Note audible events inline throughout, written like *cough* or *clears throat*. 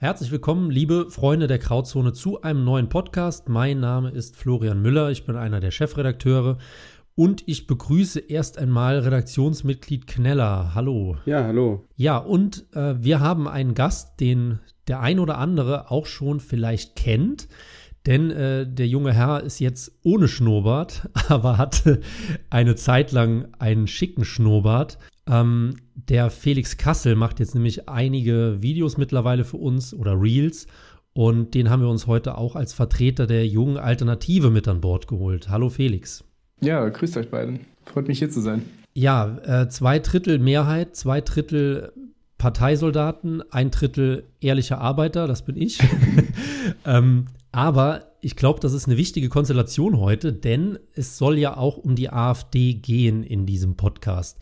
Herzlich willkommen, liebe Freunde der Grauzone, zu einem neuen Podcast. Mein Name ist Florian Müller, ich bin einer der Chefredakteure und ich begrüße erst einmal Redaktionsmitglied Kneller. Hallo. Ja, hallo. Ja, und äh, wir haben einen Gast, den der ein oder andere auch schon vielleicht kennt. Denn äh, der junge Herr ist jetzt ohne Schnurrbart, *laughs* aber hatte eine Zeit lang einen schicken Schnurrbart. Ähm, der Felix Kassel macht jetzt nämlich einige Videos mittlerweile für uns oder Reels. Und den haben wir uns heute auch als Vertreter der jungen Alternative mit an Bord geholt. Hallo Felix. Ja, grüßt euch beiden. Freut mich hier zu sein. Ja, äh, zwei Drittel Mehrheit, zwei Drittel Parteisoldaten, ein Drittel ehrliche Arbeiter, das bin ich. *laughs* ähm, aber ich glaube, das ist eine wichtige Konstellation heute, denn es soll ja auch um die AfD gehen in diesem Podcast.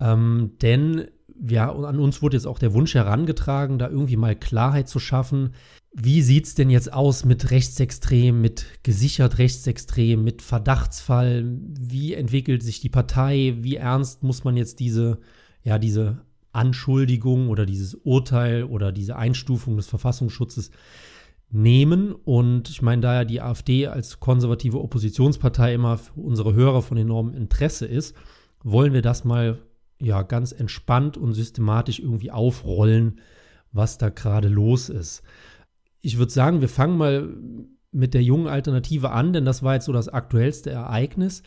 Ähm, denn ja, an uns wurde jetzt auch der Wunsch herangetragen, da irgendwie mal Klarheit zu schaffen. Wie sieht es denn jetzt aus mit Rechtsextrem, mit gesichert Rechtsextrem, mit Verdachtsfall? Wie entwickelt sich die Partei? Wie ernst muss man jetzt diese, ja, diese Anschuldigung oder dieses Urteil oder diese Einstufung des Verfassungsschutzes nehmen? Und ich meine, da ja die AfD als konservative Oppositionspartei immer für unsere Hörer von enormem Interesse ist, wollen wir das mal ja ganz entspannt und systematisch irgendwie aufrollen, was da gerade los ist. Ich würde sagen, wir fangen mal mit der jungen Alternative an, denn das war jetzt so das aktuellste Ereignis.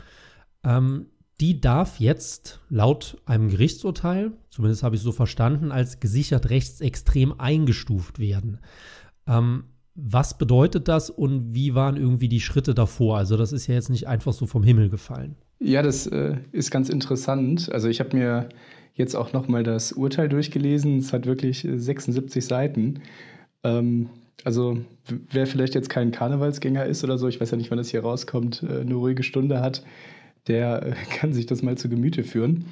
Ähm, die darf jetzt laut einem Gerichtsurteil, zumindest habe ich so verstanden, als gesichert rechtsextrem eingestuft werden. Ähm, was bedeutet das und wie waren irgendwie die Schritte davor? Also das ist ja jetzt nicht einfach so vom Himmel gefallen. Ja, das äh, ist ganz interessant. Also ich habe mir jetzt auch noch mal das Urteil durchgelesen. Es hat wirklich 76 Seiten. Ähm, also wer vielleicht jetzt kein Karnevalsgänger ist oder so, ich weiß ja nicht, wann das hier rauskommt, äh, eine ruhige Stunde hat, der äh, *laughs* kann sich das mal zu Gemüte führen.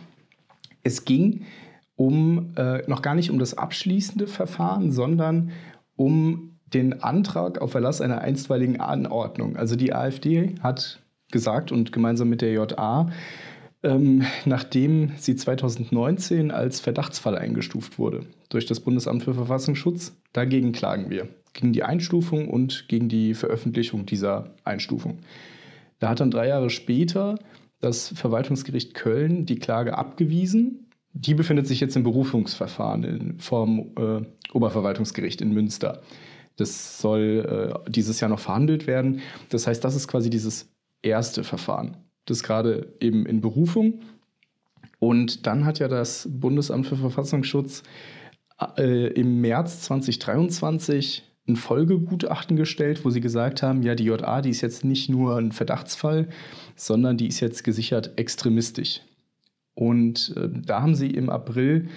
Es ging um äh, noch gar nicht um das abschließende Verfahren, sondern um den Antrag auf Erlass einer einstweiligen Anordnung. Also die AfD hat gesagt und gemeinsam mit der JA, ähm, nachdem sie 2019 als Verdachtsfall eingestuft wurde durch das Bundesamt für Verfassungsschutz. Dagegen klagen wir. Gegen die Einstufung und gegen die Veröffentlichung dieser Einstufung. Da hat dann drei Jahre später das Verwaltungsgericht Köln die Klage abgewiesen. Die befindet sich jetzt im Berufungsverfahren in, vom äh, Oberverwaltungsgericht in Münster. Das soll äh, dieses Jahr noch verhandelt werden. Das heißt, das ist quasi dieses erste Verfahren. Das ist gerade eben in Berufung. Und dann hat ja das Bundesamt für Verfassungsschutz äh, im März 2023 ein Folgegutachten gestellt, wo sie gesagt haben, ja, die JA, die ist jetzt nicht nur ein Verdachtsfall, sondern die ist jetzt gesichert extremistisch. Und äh, da haben sie im April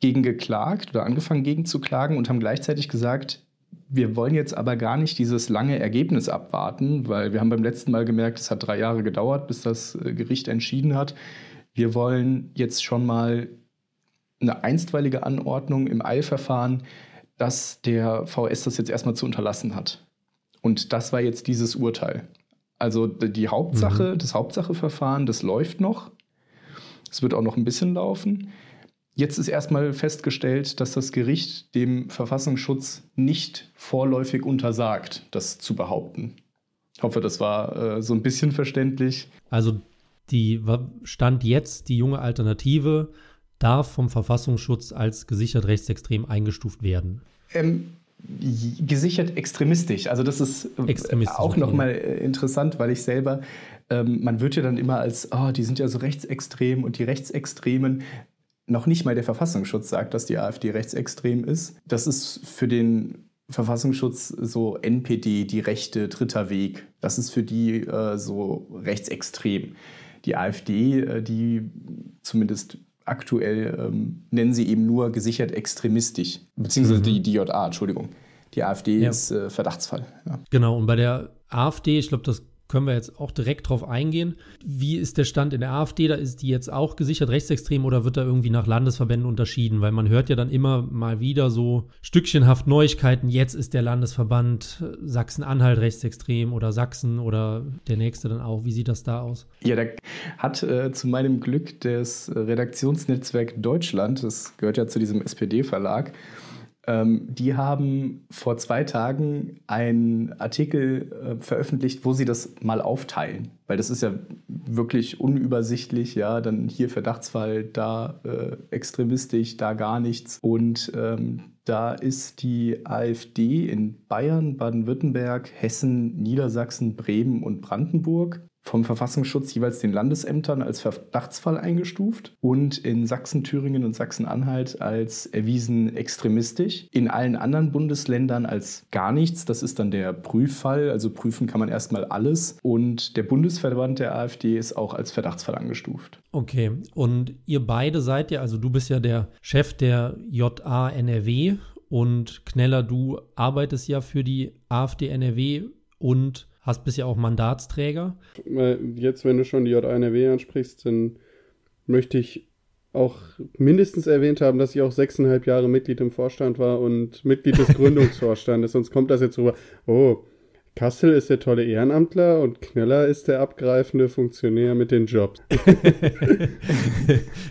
gegen geklagt oder angefangen gegen zu klagen und haben gleichzeitig gesagt, wir wollen jetzt aber gar nicht dieses lange Ergebnis abwarten, weil wir haben beim letzten Mal gemerkt, es hat drei Jahre gedauert, bis das äh, Gericht entschieden hat. Wir wollen jetzt schon mal eine einstweilige Anordnung im Eilverfahren, dass der VS das jetzt erstmal zu unterlassen hat. Und das war jetzt dieses Urteil. Also die Hauptsache, mhm. das Hauptsacheverfahren, das läuft noch. Es wird auch noch ein bisschen laufen. Jetzt ist erstmal festgestellt, dass das Gericht dem Verfassungsschutz nicht vorläufig untersagt, das zu behaupten. Ich hoffe, das war äh, so ein bisschen verständlich. Also die Stand jetzt, die junge Alternative darf vom Verfassungsschutz als gesichert rechtsextrem eingestuft werden. Ähm, gesichert extremistisch. Also das ist äh, auch nochmal äh, interessant, weil ich selber, ähm, man wird ja dann immer als, oh, die sind ja so rechtsextrem und die Rechtsextremen noch nicht mal der Verfassungsschutz sagt, dass die AfD rechtsextrem ist. Das ist für den Verfassungsschutz so NPD, die rechte dritter Weg. Das ist für die äh, so rechtsextrem. Die AfD, äh, die zumindest aktuell ähm, nennen sie eben nur gesichert extremistisch, beziehungsweise mhm. die, die JA, Entschuldigung. die AfD ja. ist äh, Verdachtsfall. Ja. Genau, und bei der AfD, ich glaube, das können wir jetzt auch direkt drauf eingehen. Wie ist der Stand in der AfD? Da ist die jetzt auch gesichert rechtsextrem oder wird da irgendwie nach Landesverbänden unterschieden? Weil man hört ja dann immer mal wieder so stückchenhaft Neuigkeiten. Jetzt ist der Landesverband Sachsen-Anhalt rechtsextrem oder Sachsen oder der nächste dann auch. Wie sieht das da aus? Ja, da hat äh, zu meinem Glück das Redaktionsnetzwerk Deutschland, das gehört ja zu diesem SPD-Verlag, die haben vor zwei Tagen einen Artikel äh, veröffentlicht, wo sie das mal aufteilen. Weil das ist ja wirklich unübersichtlich, ja, dann hier Verdachtsfall, da äh, extremistisch, da gar nichts. Und ähm, da ist die AfD in Bayern, Baden-Württemberg, Hessen, Niedersachsen, Bremen und Brandenburg vom Verfassungsschutz jeweils den Landesämtern als Verdachtsfall eingestuft und in Sachsen, Thüringen und Sachsen-Anhalt als erwiesen extremistisch. In allen anderen Bundesländern als gar nichts. Das ist dann der Prüffall. Also prüfen kann man erstmal alles. Und der Bundesverband der AfD ist auch als Verdachtsfall angestuft. Okay. Und ihr beide seid ja, also du bist ja der Chef der JA NRW und Kneller, du arbeitest ja für die AfD NRW und hast bisher auch Mandatsträger. Jetzt, wenn du schon die JNRW ansprichst, dann möchte ich auch mindestens erwähnt haben, dass ich auch sechseinhalb Jahre Mitglied im Vorstand war und Mitglied des *laughs* Gründungsvorstandes. Sonst kommt das jetzt rüber, oh, Kassel ist der tolle Ehrenamtler und Kneller ist der abgreifende Funktionär mit den Jobs. *laughs*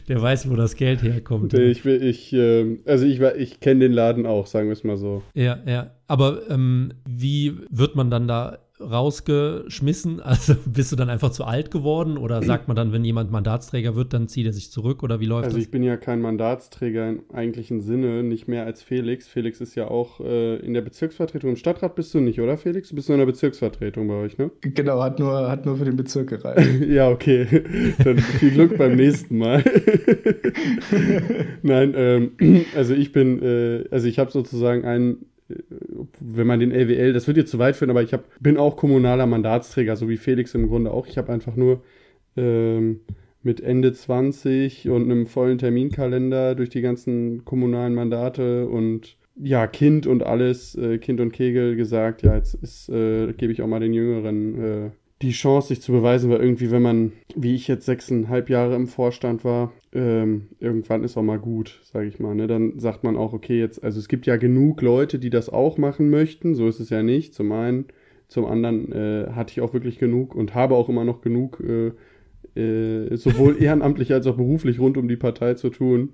der weiß, wo das Geld herkommt. Ich, ich, äh, also ich, ich kenne den Laden auch, sagen wir es mal so. Ja, ja. Aber ähm, wie wird man dann da rausgeschmissen? *laughs* Also bist du dann einfach zu alt geworden oder sagt man dann, wenn jemand Mandatsträger wird, dann zieht er sich zurück oder wie läuft also das? Also ich bin ja kein Mandatsträger im eigentlichen Sinne, nicht mehr als Felix. Felix ist ja auch äh, in der Bezirksvertretung. Im Stadtrat bist du nicht, oder Felix? Du bist nur in der Bezirksvertretung bei euch, ne? Genau, hat nur, hat nur für den Bezirk gereicht. *laughs* ja, okay. *laughs* Dann viel Glück beim nächsten Mal. Nein, ähm, *clears throat* also ich bin, äh, also ich habe sozusagen einen wenn man den LWL, das wird jetzt zu weit führen, aber ich hab, bin auch kommunaler Mandatsträger, so wie Felix im Grunde auch. Ich habe einfach nur ähm, mit Ende 20 und einem vollen Terminkalender durch die ganzen kommunalen Mandate und ja, Kind und alles, äh, Kind und Kegel gesagt, ja, jetzt äh, gebe ich auch mal den Jüngeren äh, die Chance, sich zu beweisen, weil irgendwie, wenn man, wie ich jetzt sechseinhalb Jahre im Vorstand war, ähm, irgendwann ist auch mal gut, sage ich mal. Ne? Dann sagt man auch, okay, jetzt, also es gibt ja genug Leute, die das auch machen möchten, so ist es ja nicht. Zum einen, zum anderen äh, hatte ich auch wirklich genug und habe auch immer noch genug, äh, äh, sowohl *laughs* ehrenamtlich als auch beruflich rund um die Partei zu tun.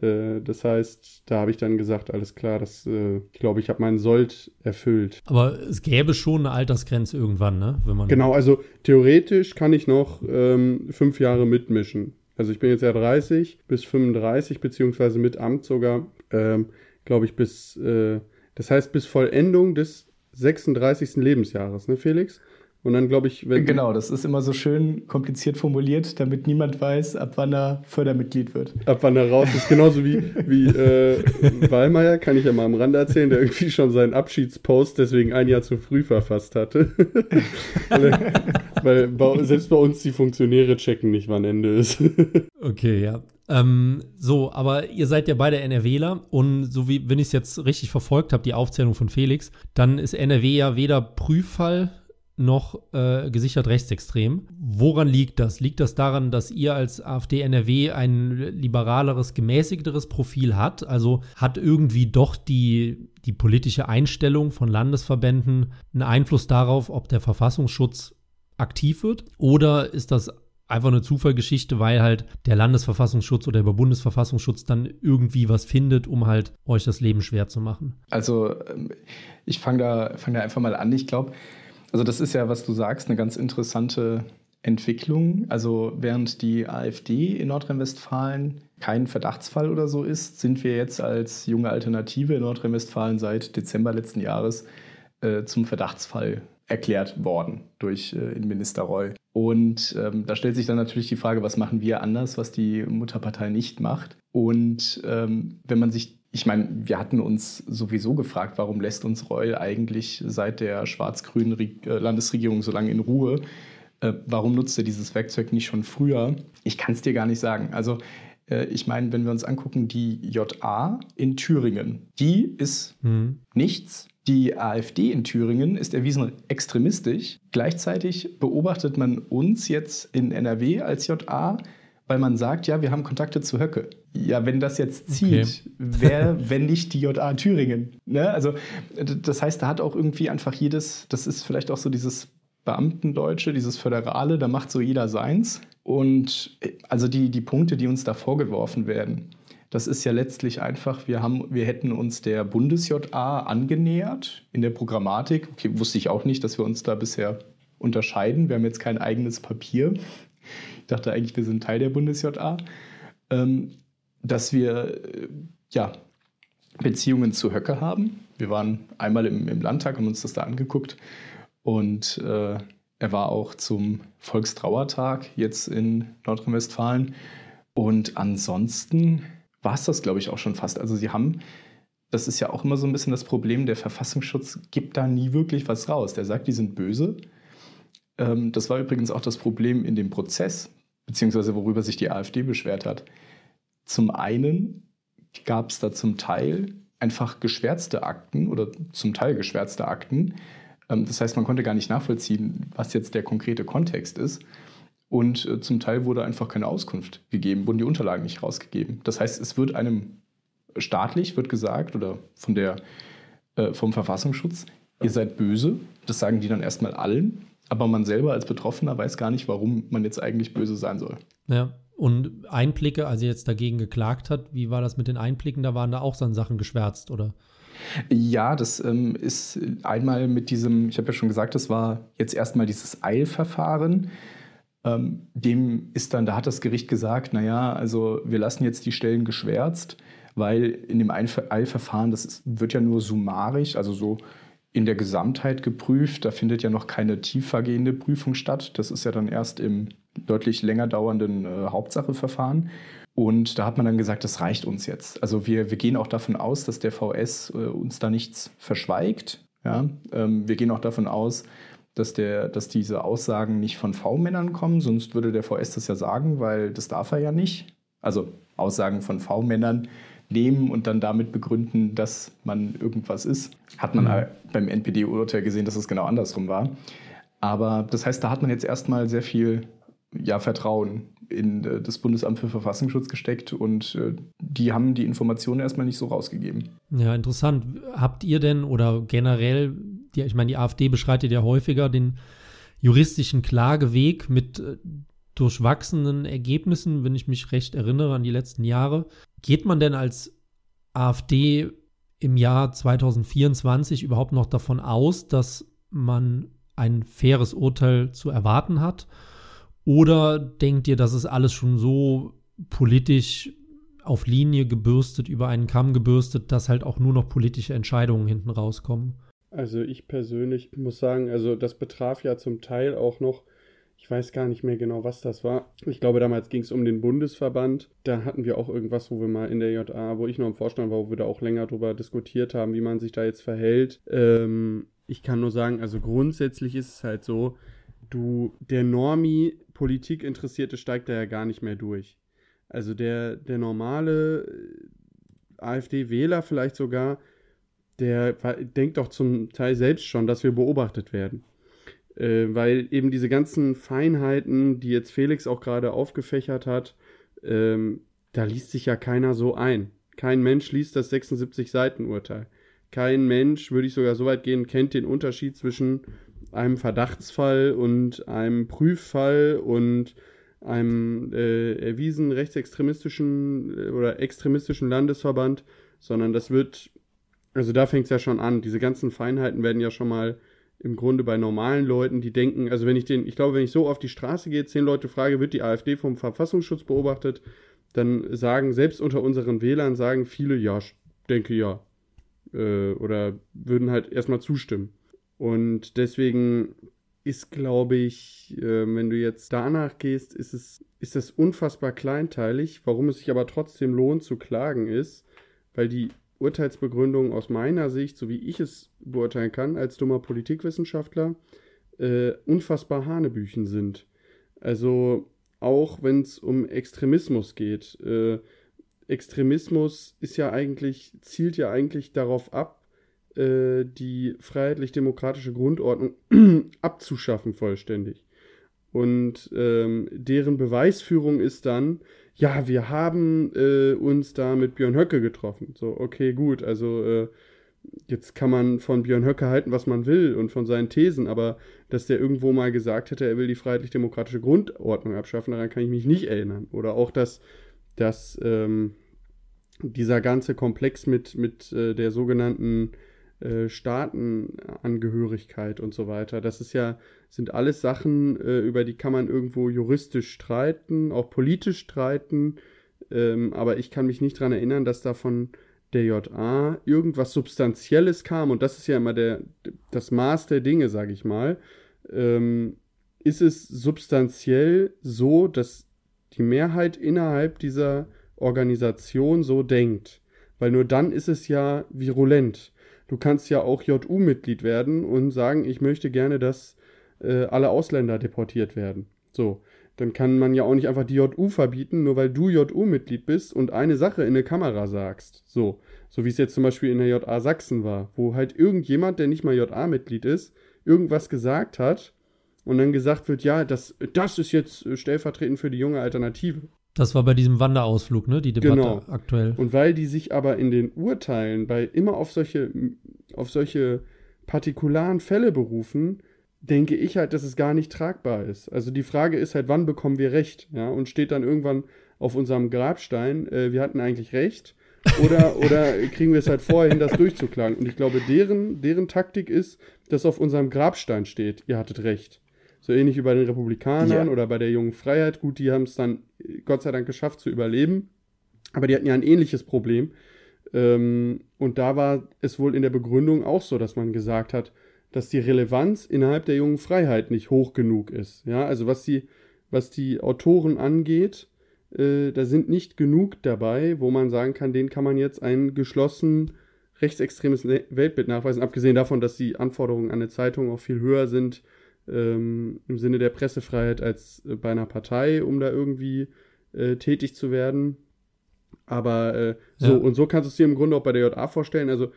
Äh, das heißt, da habe ich dann gesagt, alles klar, das, äh, ich glaube, ich habe meinen Sold erfüllt. Aber es gäbe schon eine Altersgrenze irgendwann, ne? Wenn man genau, also theoretisch kann ich noch ähm, fünf Jahre mitmischen. Also ich bin jetzt ja 30 bis 35, beziehungsweise mit Amt sogar, ähm, glaube ich, bis, äh, das heißt bis Vollendung des 36. Lebensjahres, ne, Felix? Und dann glaube ich, wenn. Genau, das ist immer so schön kompliziert formuliert, damit niemand weiß, ab wann er Fördermitglied wird. Ab wann er raus ist. Genauso wie, wie äh, Weilmeier, kann ich ja mal am Rande erzählen, der irgendwie schon seinen Abschiedspost deswegen ein Jahr zu früh verfasst hatte. *laughs* Weil bei, selbst bei uns die Funktionäre checken nicht, wann Ende ist. *laughs* okay, ja. Ähm, so, aber ihr seid ja beide NRWler und so wie, wenn ich es jetzt richtig verfolgt habe, die Aufzählung von Felix, dann ist NRW ja weder Prüffall noch äh, gesichert rechtsextrem. Woran liegt das? Liegt das daran, dass ihr als AfD NRW ein liberaleres, gemäßigteres Profil hat? Also hat irgendwie doch die, die politische Einstellung von Landesverbänden einen Einfluss darauf, ob der Verfassungsschutz aktiv wird? Oder ist das einfach eine Zufallgeschichte, weil halt der Landesverfassungsschutz oder der Bundesverfassungsschutz dann irgendwie was findet, um halt euch das Leben schwer zu machen? Also ähm, ich fange da, fang da einfach mal an. Ich glaube, also das ist ja, was du sagst, eine ganz interessante Entwicklung. Also während die AfD in Nordrhein-Westfalen kein Verdachtsfall oder so ist, sind wir jetzt als junge Alternative in Nordrhein-Westfalen seit Dezember letzten Jahres äh, zum Verdachtsfall erklärt worden durch äh, Innenminister Reul. Und ähm, da stellt sich dann natürlich die Frage, was machen wir anders, was die Mutterpartei nicht macht. Und ähm, wenn man sich ich meine, wir hatten uns sowieso gefragt, warum lässt uns Reul eigentlich seit der schwarz-grünen äh, Landesregierung so lange in Ruhe? Äh, warum nutzt er dieses Werkzeug nicht schon früher? Ich kann es dir gar nicht sagen. Also Äh, ich meine, wenn wir uns angucken, die JA in Thüringen, die ist mhm. nichts. Die AfD in Thüringen ist erwiesen extremistisch. Gleichzeitig beobachtet man uns jetzt in NRW als JA, weil man sagt, ja, wir haben Kontakte zu Höcke. Ja, wenn das jetzt zieht, okay. wer, *laughs* wenn nicht die JA Thüringen? Ne? Also, das heißt, da hat auch irgendwie einfach jedes, das ist vielleicht auch so dieses Beamtendeutsche, dieses Föderale, da macht so jeder seins. Und äh, also die, die Punkte, die uns da vorgeworfen werden, das ist ja letztlich einfach, wir, haben, wir hätten uns der Bundes-JA angenähert in der Programmatik. Okay, wusste ich auch nicht, dass wir uns da bisher unterscheiden. Wir haben jetzt kein eigenes Papier. Ich dachte eigentlich, wir sind Teil der Bundes-JA. Ähm, dass wir äh, ja, Beziehungen zu Höcke haben. Wir waren einmal im, im Landtag, haben uns das da angeguckt. Und äh, er war auch zum Volkstrauertag jetzt in Nordrhein-Westfalen. Und ansonsten war es das, glaube ich, auch schon fast. Also sie haben, das ist ja auch immer so ein bisschen das Problem, der Verfassungsschutz gibt da nie wirklich was raus. Der sagt, die sind böse. Ähm, das war übrigens auch das Problem in dem Prozess, beziehungsweise worüber sich die AfD beschwert hat. Zum einen gab es da zum Teil einfach geschwärzte Akten oder zum Teil geschwärzte Akten. Ähm, das heißt, man konnte gar nicht nachvollziehen, was jetzt der konkrete Kontext ist. Und äh, zum Teil wurde einfach keine Auskunft gegeben, wurden die Unterlagen nicht rausgegeben. Das heißt, es wird einem staatlich, wird gesagt, oder von der, äh, vom Verfassungsschutz, ihr seid böse. Das sagen die dann erstmal allen. Aber man selber als Betroffener weiß gar nicht, warum man jetzt eigentlich böse sein soll. Ja, und Einblicke, als ihr jetzt dagegen geklagt hat, wie war das mit den Einblicken? Da waren da auch so Sachen geschwärzt, oder? Ja, das ähm, ist einmal mit diesem, ich habe ja schon gesagt, das war jetzt erstmal dieses Eilverfahren. Ähm, dem ist dann, da hat das Gericht gesagt, naja, also wir lassen jetzt die Stellen geschwärzt, weil in dem Eilverfahren, das ist, wird ja nur summarisch, also so in der Gesamtheit geprüft. Da findet ja noch keine tiefergehende Prüfung statt. Das ist ja dann erst im deutlich länger dauernden äh, Hauptsacheverfahren. Und da hat man dann gesagt, das reicht uns jetzt. Also wir, wir gehen auch davon aus, dass der VS äh, uns da nichts verschweigt. Ja? Ähm, wir gehen auch davon aus, dass, der, dass diese Aussagen nicht von V-Männern kommen, sonst würde der VS das ja sagen, weil das darf er ja nicht. Also Aussagen von V-Männern nehmen und dann damit begründen, dass man irgendwas ist. Hat man mhm. beim NPD-Urteil gesehen, dass es genau andersrum war. Aber das heißt, da hat man jetzt erstmal sehr viel ja, Vertrauen in äh, das Bundesamt für Verfassungsschutz gesteckt und äh, die haben die Informationen erstmal nicht so rausgegeben. Ja, interessant. Habt ihr denn oder generell, die, ich meine, die AfD beschreitet ja häufiger den juristischen Klageweg mit äh, durchwachsenen Ergebnissen, wenn ich mich recht erinnere an die letzten Jahre. Geht man denn als AfD im Jahr 2024 überhaupt noch davon aus, dass man ein faires Urteil zu erwarten hat? Oder denkt ihr, das ist alles schon so politisch auf Linie gebürstet, über einen Kamm gebürstet, dass halt auch nur noch politische Entscheidungen hinten rauskommen? Also ich persönlich muss sagen, also das betraf ja zum Teil auch noch, ich weiß gar nicht mehr genau, was das war. Ich glaube, damals ging es um den Bundesverband. Da hatten wir auch irgendwas, wo wir mal in der JA, wo ich noch im Vorstand war, wo wir da auch länger drüber diskutiert haben, wie man sich da jetzt verhält. Ähm, ich kann nur sagen, also grundsätzlich ist es halt so, du, der Normi Politik interessierte steigt da ja gar nicht mehr durch. Also der, der normale äh, AfD-Wähler vielleicht sogar, der denkt doch zum Teil selbst schon, dass wir beobachtet werden. Äh, weil eben diese ganzen Feinheiten, die jetzt Felix auch gerade aufgefächert hat, ähm, da liest sich ja keiner so ein. Kein Mensch liest das 76-Seiten-Urteil. Kein Mensch, würde ich sogar so weit gehen, kennt den Unterschied zwischen einem Verdachtsfall und einem Prüffall und einem äh, erwiesen rechtsextremistischen äh, oder extremistischen Landesverband, sondern das wird, also da fängt es ja schon an. Diese ganzen Feinheiten werden ja schon mal im Grunde bei normalen Leuten, die denken, also wenn ich den, ich glaube, wenn ich so auf die Straße gehe, zehn Leute frage, wird die AfD vom Verfassungsschutz beobachtet, dann sagen, selbst unter unseren Wählern sagen viele, ja, denke ja. Äh, oder würden halt erstmal zustimmen. Und deswegen ist, glaube ich, äh, wenn du jetzt danach gehst, ist es ist das unfassbar kleinteilig. Warum es sich aber trotzdem lohnt zu klagen ist, weil die Urteilsbegründungen aus meiner Sicht, so wie ich es beurteilen kann, als dummer Politikwissenschaftler, äh, unfassbar Hanebüchen sind. Also auch wenn es um Extremismus geht. Äh, Extremismus ist ja eigentlich, zielt ja eigentlich darauf ab, äh, die freiheitlich-demokratische Grundordnung *clears throat* abzuschaffen vollständig. Und ähm, deren Beweisführung ist dann, ja, wir haben äh, uns da mit Björn Höcke getroffen. So, okay, gut, also äh, jetzt kann man von Björn Höcke halten, was man will und von seinen Thesen, aber dass der irgendwo mal gesagt hätte, er will die freiheitlich-demokratische Grundordnung abschaffen, daran kann ich mich nicht erinnern. Oder auch, dass, dass ähm, dieser ganze Komplex mit, mit äh, der sogenannten äh, Staatenangehörigkeit und so weiter. Das ist ja, sind alles Sachen, äh, über die kann man irgendwo juristisch streiten, auch politisch streiten. Ähm, aber ich kann mich nicht daran erinnern, dass da von der JA irgendwas Substanzielles kam. Und das ist ja immer der, das Maß der Dinge, sage ich mal. Ähm, ist es substanziell so, dass die Mehrheit innerhalb dieser Organisation so denkt? Weil nur dann ist es ja virulent du kannst ja auch JU-Mitglied werden und sagen, ich möchte gerne, dass äh, alle Ausländer deportiert werden. So, dann kann man ja auch nicht einfach die JU verbieten, nur weil du JU-Mitglied bist und eine Sache in eine Kamera sagst. So, so wie es jetzt zum Beispiel in der JA Sachsen war, wo halt irgendjemand, der nicht mal JA-Mitglied ist, irgendwas gesagt hat und dann gesagt wird, ja, das, das ist jetzt stellvertretend für die junge Alternative. Das war bei diesem Wanderausflug, ne? Die Debatte genau. aktuell. Und weil die sich aber in den Urteilen bei immer auf solche, auf solche partikularen Fälle berufen, denke ich halt, dass es gar nicht tragbar ist. Also die Frage ist halt, wann bekommen wir Recht? Ja, und steht dann irgendwann auf unserem Grabstein, äh, wir hatten eigentlich Recht. Oder, *laughs* oder kriegen wir es halt vorher hin, das durchzuklagen? Und ich glaube, deren, deren Taktik ist, dass auf unserem Grabstein steht, ihr hattet Recht. So ähnlich wie bei den Republikanern yeah. oder bei der Jungen Freiheit. Gut, die haben es dann Gott sei Dank geschafft zu überleben. Aber die hatten ja ein ähnliches Problem. Ähm, und da war es wohl in der Begründung auch so, dass man gesagt hat, dass die Relevanz innerhalb der Jungen Freiheit nicht hoch genug ist. Ja, also was die, was die Autoren angeht, äh, da sind nicht genug dabei, wo man sagen kann, denen kann man jetzt ein geschlossen rechtsextremes Weltbild nachweisen, abgesehen davon, dass die Anforderungen an eine Zeitung auch viel höher sind ähm, im Sinne der Pressefreiheit als äh, bei einer Partei, um da irgendwie äh, tätig zu werden. Aber äh, so ja. und so kannst du es dir im Grunde auch bei der JA vorstellen. Also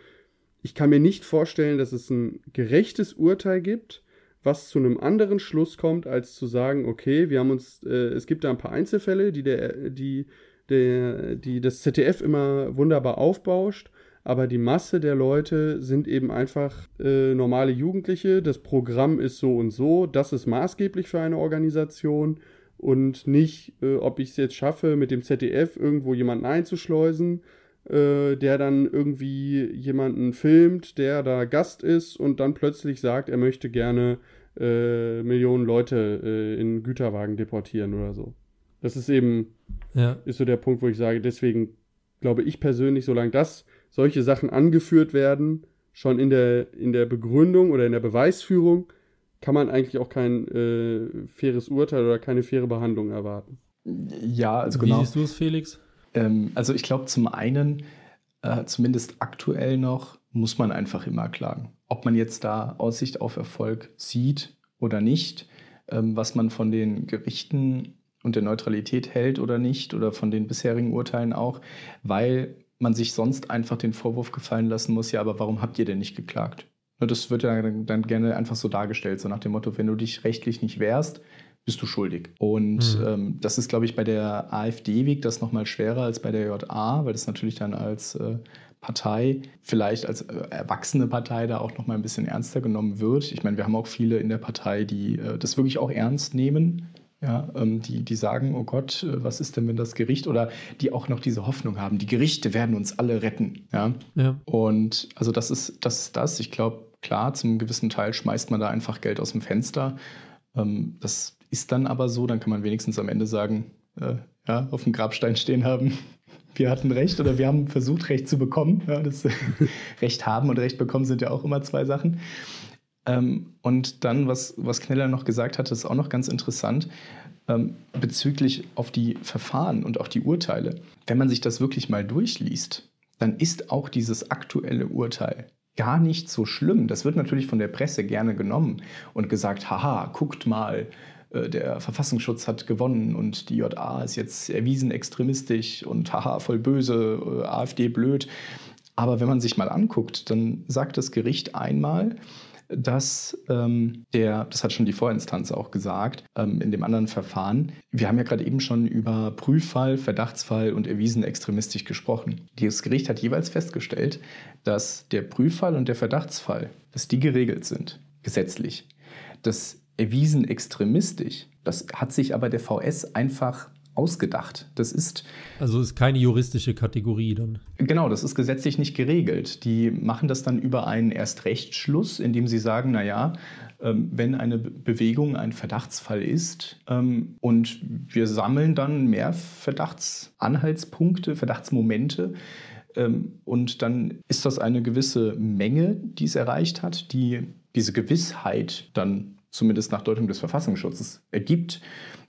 ich kann mir nicht vorstellen, dass es ein gerechtes Urteil gibt, was zu einem anderen Schluss kommt, als zu sagen, okay, wir haben uns, äh, es gibt da ein paar Einzelfälle, die der, die, der, die das ZDF immer wunderbar aufbauscht aber die Masse der Leute sind eben einfach äh, normale Jugendliche. Das Programm ist so und so, das ist maßgeblich für eine Organisation und nicht, äh, ob ich es jetzt schaffe, mit dem ZDF irgendwo jemanden einzuschleusen, äh, der dann irgendwie jemanden filmt, der da Gast ist und dann plötzlich sagt, er möchte gerne äh, Millionen Leute äh, in Güterwagen deportieren oder so. Das ist eben, ja. ist so der Punkt, wo ich sage, deswegen glaube ich persönlich, solange das solche Sachen angeführt werden, schon in der, in der Begründung oder in der Beweisführung, kann man eigentlich auch kein äh, faires Urteil oder keine faire Behandlung erwarten. Ja, also genau. Wie siehst du es, Felix? Ähm, also ich glaube zum einen, äh, zumindest aktuell noch, muss man einfach immer klagen. Ob man jetzt da Aussicht auf Erfolg sieht oder nicht, ähm, was man von den Gerichten und der Neutralität hält oder nicht oder von den bisherigen Urteilen auch, weil man sich sonst einfach den Vorwurf gefallen lassen muss, ja, aber warum habt ihr denn nicht geklagt? Das wird ja dann gerne einfach so dargestellt, so nach dem Motto, wenn du dich rechtlich nicht wehrst, bist du schuldig. Und mhm. ähm, das ist, glaube ich, bei der AfD-Weg das nochmal schwerer als bei der JA, weil das natürlich dann als äh, Partei, vielleicht als äh, erwachsene Partei da auch nochmal ein bisschen ernster genommen wird. Ich meine, wir haben auch viele in der Partei, die äh, das wirklich auch ernst nehmen, ja, ähm, die, die sagen, oh Gott, äh, was ist denn, wenn das Gericht oder die auch noch diese Hoffnung haben, die Gerichte werden uns alle retten. Ja. ja. Und also das ist das. Ist das. Ich glaube, klar, zum gewissen Teil schmeißt man da einfach Geld aus dem Fenster. Ähm, das ist dann aber so, dann kann man wenigstens am Ende sagen, äh, ja, auf dem Grabstein stehen haben. *laughs* Wir hatten Recht oder wir haben versucht, Recht zu bekommen. Ja, das *laughs* Recht haben und Recht bekommen sind ja auch immer zwei Sachen. Ähm, und dann, was, was Kneller noch gesagt hat, ist auch noch ganz interessant ähm, bezüglich auf die Verfahren und auch die Urteile. Wenn man sich das wirklich mal durchliest, dann ist auch dieses aktuelle Urteil gar nicht so schlimm. Das wird natürlich von der Presse gerne genommen und gesagt, haha, guckt mal, äh, der Verfassungsschutz hat gewonnen und die JA ist jetzt erwiesen extremistisch und haha, voll böse, äh, AfD blöd. Aber wenn man sich mal anguckt, dann sagt das Gericht einmal, dass ähm, der, das hat schon die Vorinstanz auch gesagt, ähm, in dem anderen Verfahren, wir haben ja gerade eben schon über Prüffall, Verdachtsfall und erwiesen extremistisch gesprochen. Das Gericht hat jeweils festgestellt, dass der Prüffall und der Verdachtsfall, dass die geregelt sind, gesetzlich. Das erwiesen extremistisch, das hat sich aber der VS einfach ausgedacht. Das ist. Also ist keine juristische Kategorie dann. Genau, das ist gesetzlich nicht geregelt. Die machen das dann über einen Erstrechtsschluss, indem sie sagen, naja, ähm, wenn eine Bewegung ein Verdachtsfall ist ähm, und wir sammeln dann mehr Verdachtsanhaltspunkte, Verdachtsmomente, ähm, und dann ist das eine gewisse Menge, die es erreicht hat, die diese Gewissheit dann zumindest nach Deutung des Verfassungsschutzes ergibt,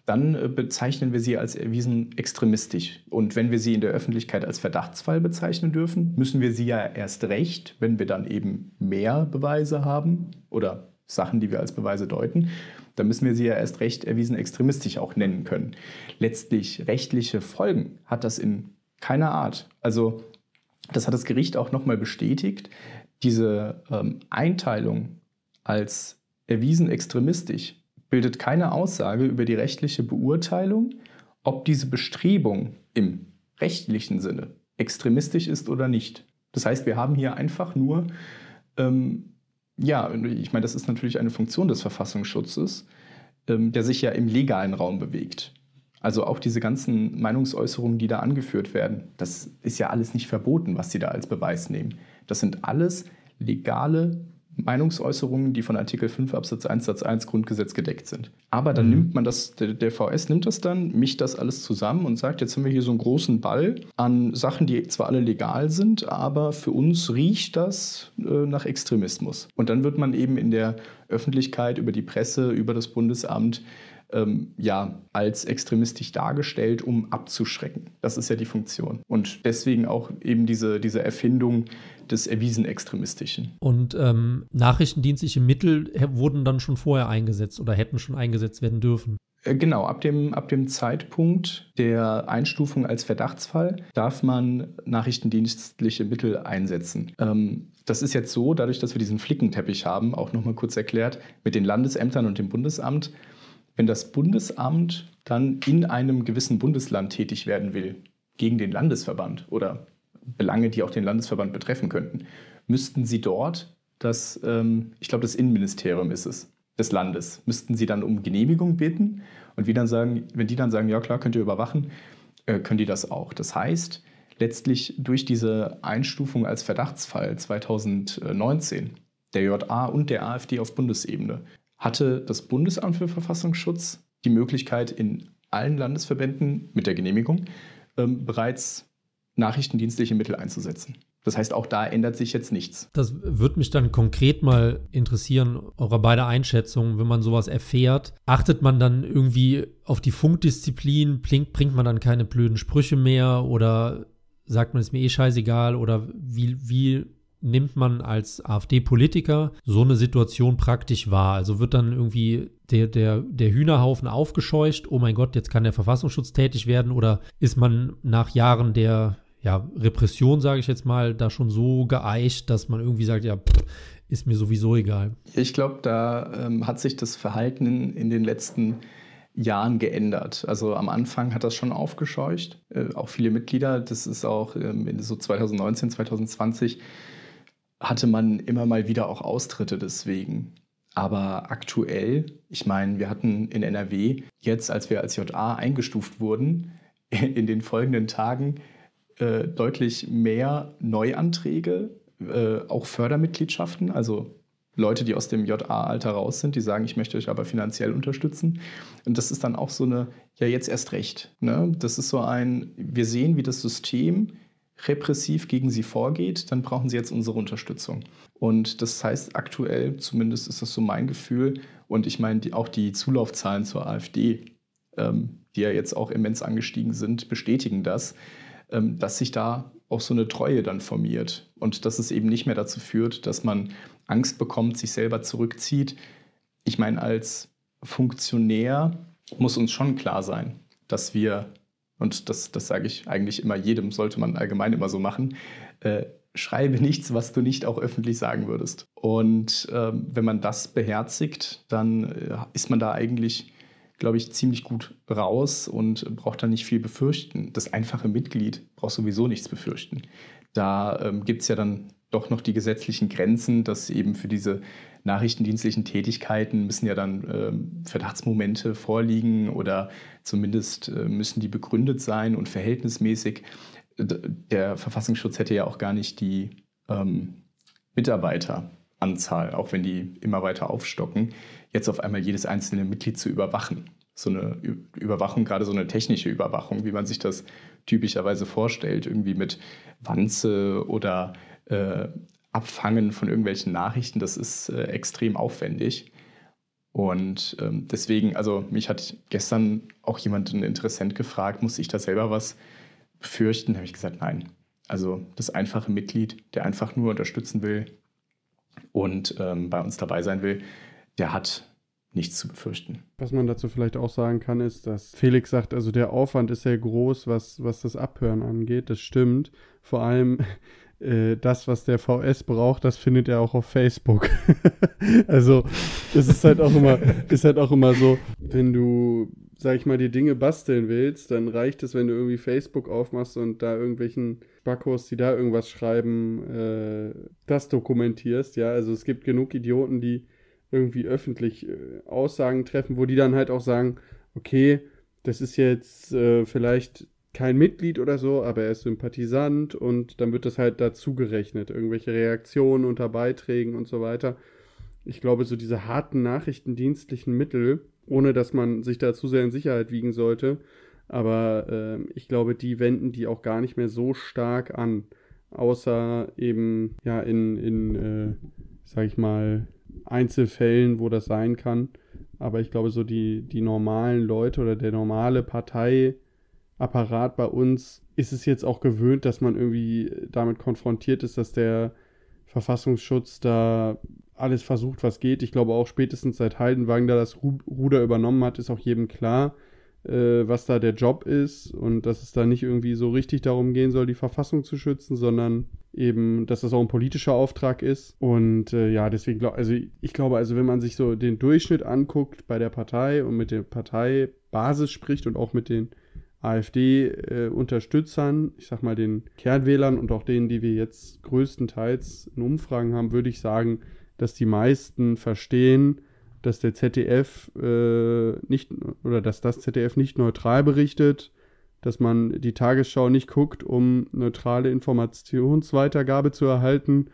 dann äh, bezeichnen wir sie als erwiesen extremistisch. Und wenn wir sie in der Öffentlichkeit als Verdachtsfall bezeichnen dürfen, müssen wir sie ja erst recht, wenn wir dann eben mehr Beweise haben oder Sachen, die wir als Beweise deuten, dann müssen wir sie ja erst recht erwiesen extremistisch auch nennen können. Letztlich rechtliche Folgen hat das in keiner Art. Also das hat das Gericht auch nochmal bestätigt. Diese ähm, Einteilung als erwiesen extremistisch bildet keine Aussage über die rechtliche Beurteilung, ob diese Bestrebung im rechtlichen Sinne extremistisch ist oder nicht. Das heißt, wir haben hier einfach nur, ähm, ja, ich meine, das ist natürlich eine Funktion des Verfassungsschutzes, ähm, der sich ja im legalen Raum bewegt. Also auch diese ganzen Meinungsäußerungen, die da angeführt werden, das ist ja alles nicht verboten, was sie da als Beweis nehmen. Das sind alles legale Meinungsäußerungen, die von Artikel 5 Absatz 1 Satz 1 Grundgesetz gedeckt sind. Aber dann mhm. nimmt man das, der, der, VS nimmt das dann, mischt das alles zusammen und sagt, jetzt haben wir hier so einen großen Ball an Sachen, die zwar alle legal sind, aber für uns riecht das äh, nach Extremismus. Und dann wird man eben in der Öffentlichkeit, über die Presse, über das Bundesamt ähm, ja, als extremistisch dargestellt, um abzuschrecken. Das ist ja die Funktion. Und deswegen auch eben diese, diese Erfindung des erwiesen Extremistischen. Und ähm, nachrichtendienstliche Mittel wurden dann schon vorher eingesetzt oder hätten schon eingesetzt werden dürfen. Äh, genau, ab dem, ab dem Zeitpunkt der Einstufung als Verdachtsfall darf man nachrichtendienstliche Mittel einsetzen. Ähm, das ist jetzt so, dadurch, dass wir diesen Flickenteppich haben, auch nochmal kurz erklärt, mit den Landesämtern und dem Bundesamt, wenn das Bundesamt dann in einem gewissen Bundesland tätig werden will, gegen den Landesverband oder Belange, die auch den Landesverband betreffen könnten, müssten sie dort das, ähm, ich glaube, das Innenministerium ist es, des Landes, müssten sie dann um Genehmigung bitten und wie dann sagen, wenn die dann sagen, ja klar, könnt ihr überwachen, äh, können die das auch. Das heißt, letztlich durch diese Einstufung als Verdachtsfall 2019 der JA und der AfD auf Bundesebene hatte das Bundesamt für Verfassungsschutz die Möglichkeit, in allen Landesverbänden mit der Genehmigung ähm, bereits nachrichtendienstliche Mittel einzusetzen. Das heißt, auch da ändert sich jetzt nichts. Das würde mich dann konkret mal interessieren, eure beide Einschätzungen, wenn man sowas erfährt. Achtet man dann irgendwie auf die Funkdisziplin? Bringt, bringt man dann keine blöden Sprüche mehr? Oder sagt man, es mir eh scheißegal? Oder wie, wie nimmt man als AfD-Politiker so eine Situation praktisch wahr? Also wird dann irgendwie der, der, der Hühnerhaufen aufgescheucht, oh mein Gott, jetzt kann der Verfassungsschutz tätig werden? Oder ist man nach Jahren der ja, Repression, sage ich jetzt mal, da schon so geeicht, dass man irgendwie sagt, ja, pff, ist mir sowieso egal? Ich glaube, da ähm, hat sich das Verhalten in, in den letzten Jahren geändert. Also am Anfang hat das schon aufgescheucht, äh, auch viele Mitglieder. Das ist auch ähm, so 2019, 2020 hatte man immer mal wieder auch Austritte deswegen. Aber aktuell, ich meine, wir hatten in NRW jetzt, als wir als JA eingestuft wurden, *laughs* in den folgenden Tagen äh, deutlich mehr Neuanträge, äh, auch Fördermitgliedschaften, also Leute, die aus dem JA-Alter raus sind, die sagen, ich möchte euch aber finanziell unterstützen. Und das ist dann auch so eine, ja, jetzt erst recht. Ne? Das ist so ein, wir sehen, wie das System repressiv gegen sie vorgeht, dann brauchen sie jetzt unsere Unterstützung. Und das heißt, aktuell, zumindest ist das so mein Gefühl, und ich meine, die, auch die Zulaufzahlen zur AfD, ähm, die ja jetzt auch immens angestiegen sind, bestätigen das, ähm, dass sich da auch so eine Treue dann formiert und dass es eben nicht mehr dazu führt, dass man Angst bekommt, sich selber zurückzieht. Ich meine, als Funktionär muss uns schon klar sein, dass wir, und das, das sage ich eigentlich immer jedem, sollte man allgemein immer so machen, äh, schreibe nichts, was du nicht auch öffentlich sagen würdest. Und ähm, wenn man das beherzigt, dann äh, ist man da eigentlich, glaube ich, ziemlich gut raus und braucht da nicht viel befürchten. Das einfache Mitglied braucht sowieso nichts befürchten. Da ähm, gibt es ja dann doch noch die gesetzlichen Grenzen, dass eben für diese nachrichtendienstlichen Tätigkeiten müssen ja dann ähm, Verdachtsmomente vorliegen oder zumindest äh, müssen die begründet sein und verhältnismäßig der Verfassungsschutz hätte ja auch gar nicht die ähm, Mitarbeiteranzahl, auch wenn die immer weiter aufstocken, jetzt auf einmal jedes einzelne Mitglied zu überwachen. So eine Überwachung, gerade so eine technische Überwachung, wie man sich das typischerweise vorstellt, irgendwie mit Wanze oder äh, Abfangen von irgendwelchen Nachrichten, das ist äh, extrem aufwendig. Und ähm, deswegen, also mich hat gestern auch jemand, ein Interessent gefragt, muss ich da selber was befürchten, habe ich gesagt, nein. Also das einfache Mitglied, der einfach nur unterstützen will und ähm, bei uns dabei sein will, der hat nichts zu befürchten. Was man dazu vielleicht auch sagen kann, ist, dass Felix sagt, also der Aufwand ist sehr groß, was, was das Abhören angeht. Das stimmt. Vor allem das, was der VS braucht, das findet er auch auf Facebook. *laughs* also das ist halt auch immer, ist halt auch immer so, wenn du sag ich mal, die Dinge basteln willst, dann reicht es, wenn du irgendwie Facebook aufmachst und da irgendwelchen Backos, die da irgendwas schreiben, äh, das dokumentierst. Ja, also es gibt genug Idioten, die irgendwie öffentlich äh, Aussagen treffen, wo die dann halt auch sagen, okay, das ist jetzt äh, vielleicht kein Mitglied oder so, aber er ist Sympathisant und dann wird das halt dazu gerechnet, irgendwelche Reaktionen unter Beiträgen und so weiter. Ich glaube, so diese harten nachrichtendienstlichen Mittel, ohne dass man sich da zu sehr in Sicherheit wiegen sollte. Aber äh, ich glaube, die wenden die auch gar nicht mehr so stark an. Außer eben, ja, in, in äh, sag ich mal, Einzelfällen, wo das sein kann. Aber ich glaube, so die, die normalen Leute oder der normale Parteiapparat bei uns ist es jetzt auch gewöhnt, dass man irgendwie damit konfrontiert ist, dass der Verfassungsschutz da alles versucht, was geht. Ich glaube auch spätestens seit Heidenwagen da das Ruder übernommen hat, ist auch jedem klar, äh, was da der Job ist und dass es da nicht irgendwie so richtig darum gehen soll, die Verfassung zu schützen, sondern eben, dass das auch ein politischer Auftrag ist. Und äh, ja, deswegen glaube also ich glaube, also wenn man sich so den Durchschnitt anguckt bei der Partei und mit der Parteibasis spricht und auch mit den AfD-Unterstützern, ich sag mal den Kernwählern und auch denen, die wir jetzt größtenteils in Umfragen haben, würde ich sagen, dass die meisten verstehen, dass der ZDF äh, nicht oder dass das ZDF nicht neutral berichtet, dass man die Tagesschau nicht guckt, um neutrale Informationsweitergabe zu erhalten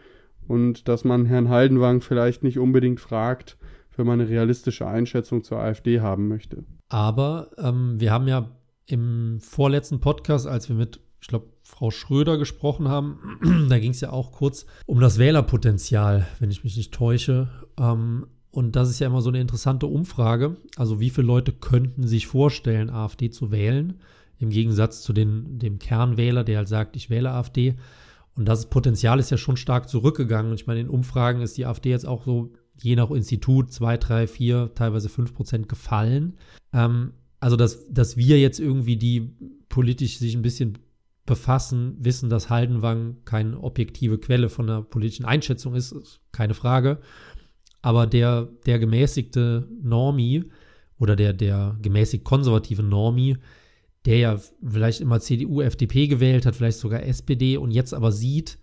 und dass man Herrn Haldenwang vielleicht nicht unbedingt fragt, wenn man eine realistische Einschätzung zur AfD haben möchte. Aber ähm, wir haben ja im vorletzten Podcast, als wir mit ich glaube, Frau Schröder gesprochen haben. *clears throat* da ging es ja auch kurz um das Wählerpotenzial, wenn ich mich nicht täusche. Ähm, und das ist ja immer so eine interessante Umfrage. Also wie viele Leute könnten sich vorstellen, AfD zu wählen, im Gegensatz zu den, dem Kernwähler, der halt sagt, ich wähle AfD. Und das Potenzial ist ja schon stark zurückgegangen. Und ich meine, in Umfragen ist die AfD jetzt auch so, je nach Institut, zwei, drei, vier, teilweise fünf Prozent gefallen. Ähm, also, dass, dass wir jetzt irgendwie die politisch sich ein bisschen befassen, wissen, dass Haldenwang keine objektive Quelle von einer politischen Einschätzung ist, ist keine Frage. Aber der, der gemäßigte Normi oder der, der gemäßigt konservative Normi, der ja vielleicht immer CDU, FDP gewählt hat, vielleicht sogar SPD und jetzt aber sieht,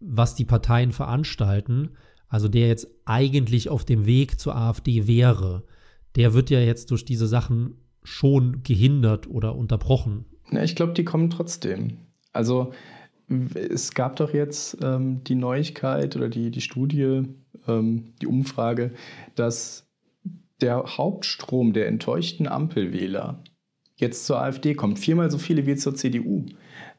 was die Parteien veranstalten, also der jetzt eigentlich auf dem Weg zur AfD wäre, der wird ja jetzt durch diese Sachen schon gehindert oder unterbrochen. Ja, ich glaube, die kommen trotzdem. Also es gab doch jetzt ähm, die Neuigkeit oder die, die Studie, ähm, die Umfrage, dass der Hauptstrom der enttäuschten Ampelwähler jetzt zur AfD kommt. Viermal so viele wie zur CDU,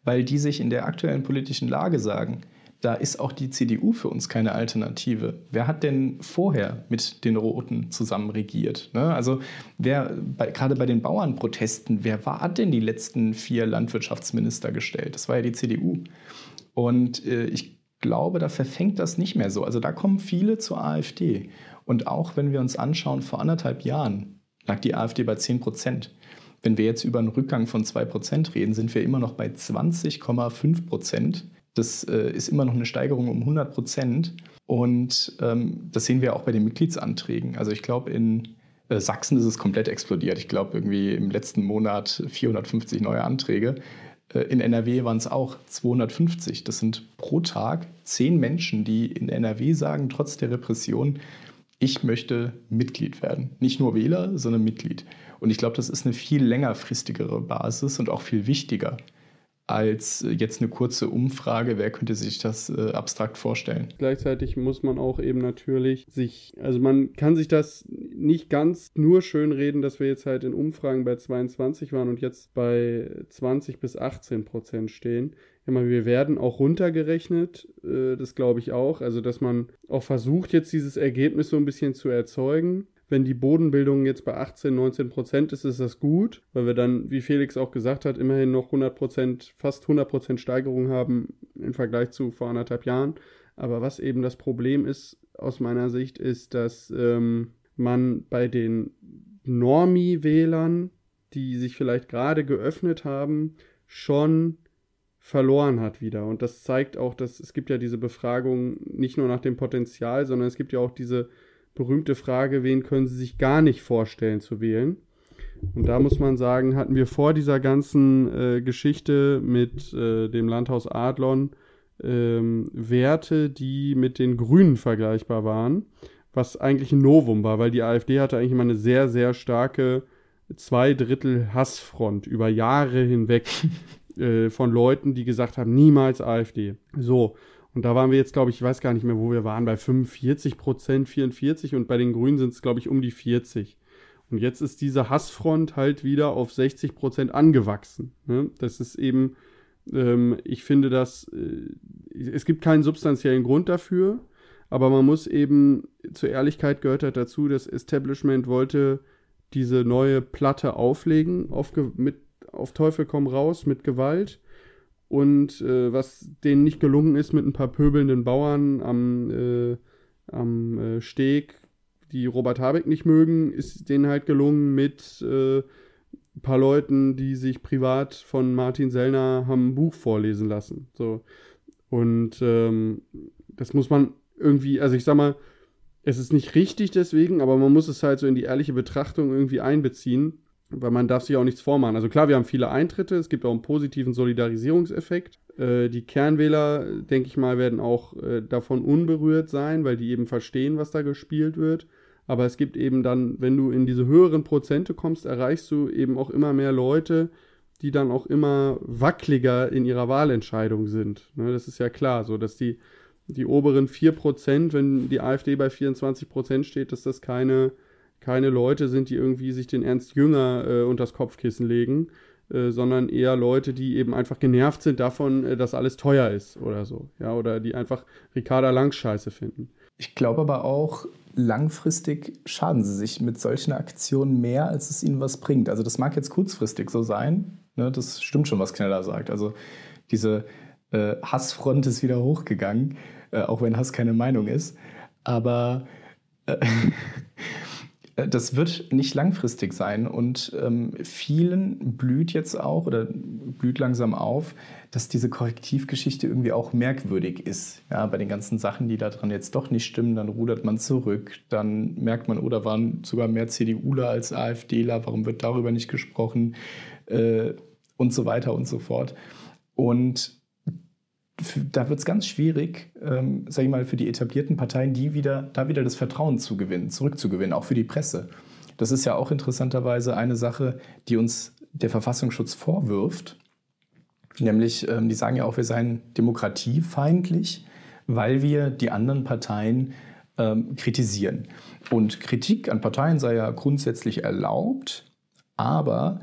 weil die sich in der aktuellen politischen Lage sagen, da ist auch die CDU für uns keine Alternative. Wer hat denn vorher mit den Roten zusammen regiert? Ne? Also wer bei, gerade bei den Bauernprotesten, wer war, hat denn die letzten vier Landwirtschaftsminister gestellt? Das war ja die CDU. Und äh, ich glaube, da verfängt das nicht mehr so. Also da kommen viele zur AfD. Und auch wenn wir uns anschauen, vor anderthalb Jahren lag die AfD bei 10 Prozent. Wenn wir jetzt über einen Rückgang von 2 Prozent reden, sind wir immer noch bei 20,5 Prozent. Das äh, ist immer noch eine Steigerung um 100 Prozent. Und ähm, das sehen wir auch bei den Mitgliedsanträgen. Also ich glaube, in äh, Sachsen ist es komplett explodiert. Ich glaube, irgendwie im letzten Monat 450 neue Anträge. Äh, in NRW waren es auch 250. Das sind pro Tag zehn Menschen, die in NRW sagen, trotz der Repression, ich möchte Mitglied werden. Nicht nur Wähler, sondern Mitglied. Und ich glaube, das ist eine viel längerfristigere Basis und auch viel wichtiger als äh, jetzt eine kurze Umfrage. Wer könnte sich das äh, abstrakt vorstellen? Gleichzeitig muss man auch eben natürlich sich, also man kann sich das nicht ganz nur schön reden, dass wir jetzt halt in Umfragen bei 22 waren und jetzt bei 20 bis 18 Prozent stehen. Ja, wir werden auch runtergerechnet, äh, das glaube ich auch. Also, dass man auch versucht, jetzt dieses Ergebnis so ein bisschen zu erzeugen wenn die Bodenbildung jetzt bei 18, 19 Prozent ist, ist das gut, weil wir dann, wie Felix auch gesagt hat, immerhin noch 100 Prozent, fast 100 Prozent Steigerung haben im Vergleich zu vor anderthalb Jahren. Aber was eben das Problem ist, aus meiner Sicht, ist, dass ähm, man bei den Normi-Wählern, die sich vielleicht gerade geöffnet haben, schon verloren hat wieder. Und das zeigt auch, dass es gibt ja diese Befragung nicht nur nach dem Potenzial, sondern es gibt ja auch diese berühmte Frage, wen können Sie sich gar nicht vorstellen zu wählen? Und da muss man sagen, hatten wir vor dieser ganzen äh, Geschichte mit äh, dem Landhaus Adlon ähm, Werte, die mit den Grünen vergleichbar waren, was eigentlich ein Novum war, weil die AfD hatte eigentlich immer eine sehr, sehr starke zwei Drittel Hassfront über Jahre hinweg *laughs* äh, von Leuten, die gesagt haben, niemals AfD. So, und da waren wir jetzt, glaube ich, ich weiß gar nicht mehr, wo wir waren, bei 45 Prozent, 44 und bei den Grünen sind es, glaube ich, um die 40. Und jetzt ist diese Hassfront halt wieder auf 60 Prozent angewachsen. Ne? Das ist eben, ähm, ich finde das, äh, es gibt keinen substanziellen Grund dafür, aber man muss eben, zur Ehrlichkeit gehört halt dazu, das Establishment wollte diese neue Platte auflegen, auf, mit, auf Teufel komm raus, mit Gewalt und äh, was denen nicht gelungen ist mit ein paar pöbelnden Bauern am, äh, am äh, Steg, die Robert Habeck nicht mögen, ist denen halt gelungen mit äh, ein paar Leuten, die sich privat von Martin Sellner haben ein Buch vorlesen lassen. So. Und ähm, das muss man irgendwie, also ich sag mal, es ist nicht richtig deswegen, aber man muss es halt so in die ehrliche Betrachtung irgendwie einbeziehen weil man darf sich auch nichts vormachen. Also klar, wir haben viele Eintritte, es gibt auch einen positiven Solidarisierungseffekt. Äh, die Kernwähler, denke ich mal, werden auch äh, davon unberührt sein, weil die eben verstehen, was da gespielt wird. Aber es gibt eben dann, wenn du in diese höheren Prozente kommst, erreichst du eben auch immer mehr Leute, die dann auch immer wackeliger in ihrer Wahlentscheidung sind. Ne, das ist ja klar, so dass die, die oberen 4%, wenn die AfD bei 24% steht, dass das keine keine Leute sind, die irgendwie sich den Ernst Jünger äh, unter das Kopfkissen legen, äh, sondern eher Leute, die eben einfach genervt sind davon, äh, dass alles teuer ist oder so. Ja, oder die einfach Ricarda Lang scheiße finden. Ich glaube aber auch, langfristig schaden sie sich mit solchen Aktionen mehr, als es ihnen was bringt. Also das mag jetzt kurzfristig so sein, ne? das stimmt schon, was Kneller sagt. Also diese äh, Hassfront ist wieder hochgegangen, äh, auch wenn Hass keine Meinung ist. Aber Äh, *laughs* das wird nicht langfristig sein und ähm, vielen blüht jetzt auch oder blüht langsam auf, dass diese Korrektivgeschichte irgendwie auch merkwürdig ist. Ja, bei den ganzen Sachen, die daran jetzt doch nicht stimmen, dann rudert man zurück, dann merkt man, oh, da waren sogar mehr CDUler als AfDler, warum wird darüber nicht gesprochen äh, und so weiter und so fort. Und da wird es ganz schwierig, ähm, sage ich mal, für die etablierten Parteien, die wieder, da wieder das Vertrauen zu gewinnen, zurückzugewinnen, auch für die Presse. Das ist ja auch interessanterweise eine Sache, die uns der Verfassungsschutz vorwirft. Nämlich, ähm, die sagen ja auch, wir seien demokratiefeindlich, weil wir die anderen Parteien ähm, kritisieren. Und Kritik an Parteien sei ja grundsätzlich erlaubt, aber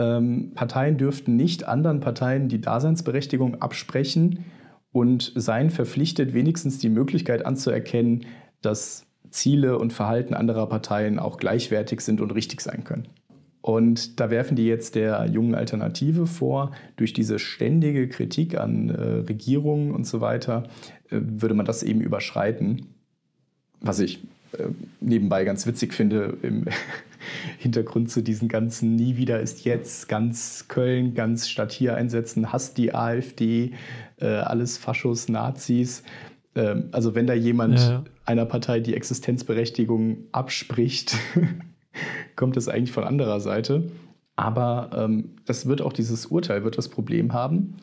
ähm, Parteien dürften nicht anderen Parteien die Daseinsberechtigung absprechen und seien verpflichtet, wenigstens die Möglichkeit anzuerkennen, dass Ziele und Verhalten anderer Parteien auch gleichwertig sind und richtig sein können. Und da werfen die jetzt der jungen Alternative vor, durch diese ständige Kritik an äh, Regierungen und so weiter, äh, würde man das eben überschreiten, was ich äh, nebenbei ganz witzig finde, im Hintergrund zu diesen ganzen Nie wieder ist jetzt, ganz Köln, ganz Stadt hier einsetzen, hasst die AfD, äh, alles Faschos, Nazis. Ähm, also wenn da jemand ja. einer Partei die Existenzberechtigung abspricht, *laughs* kommt das eigentlich von anderer Seite. Aber ähm, das wird auch dieses Urteil, wird das Problem haben,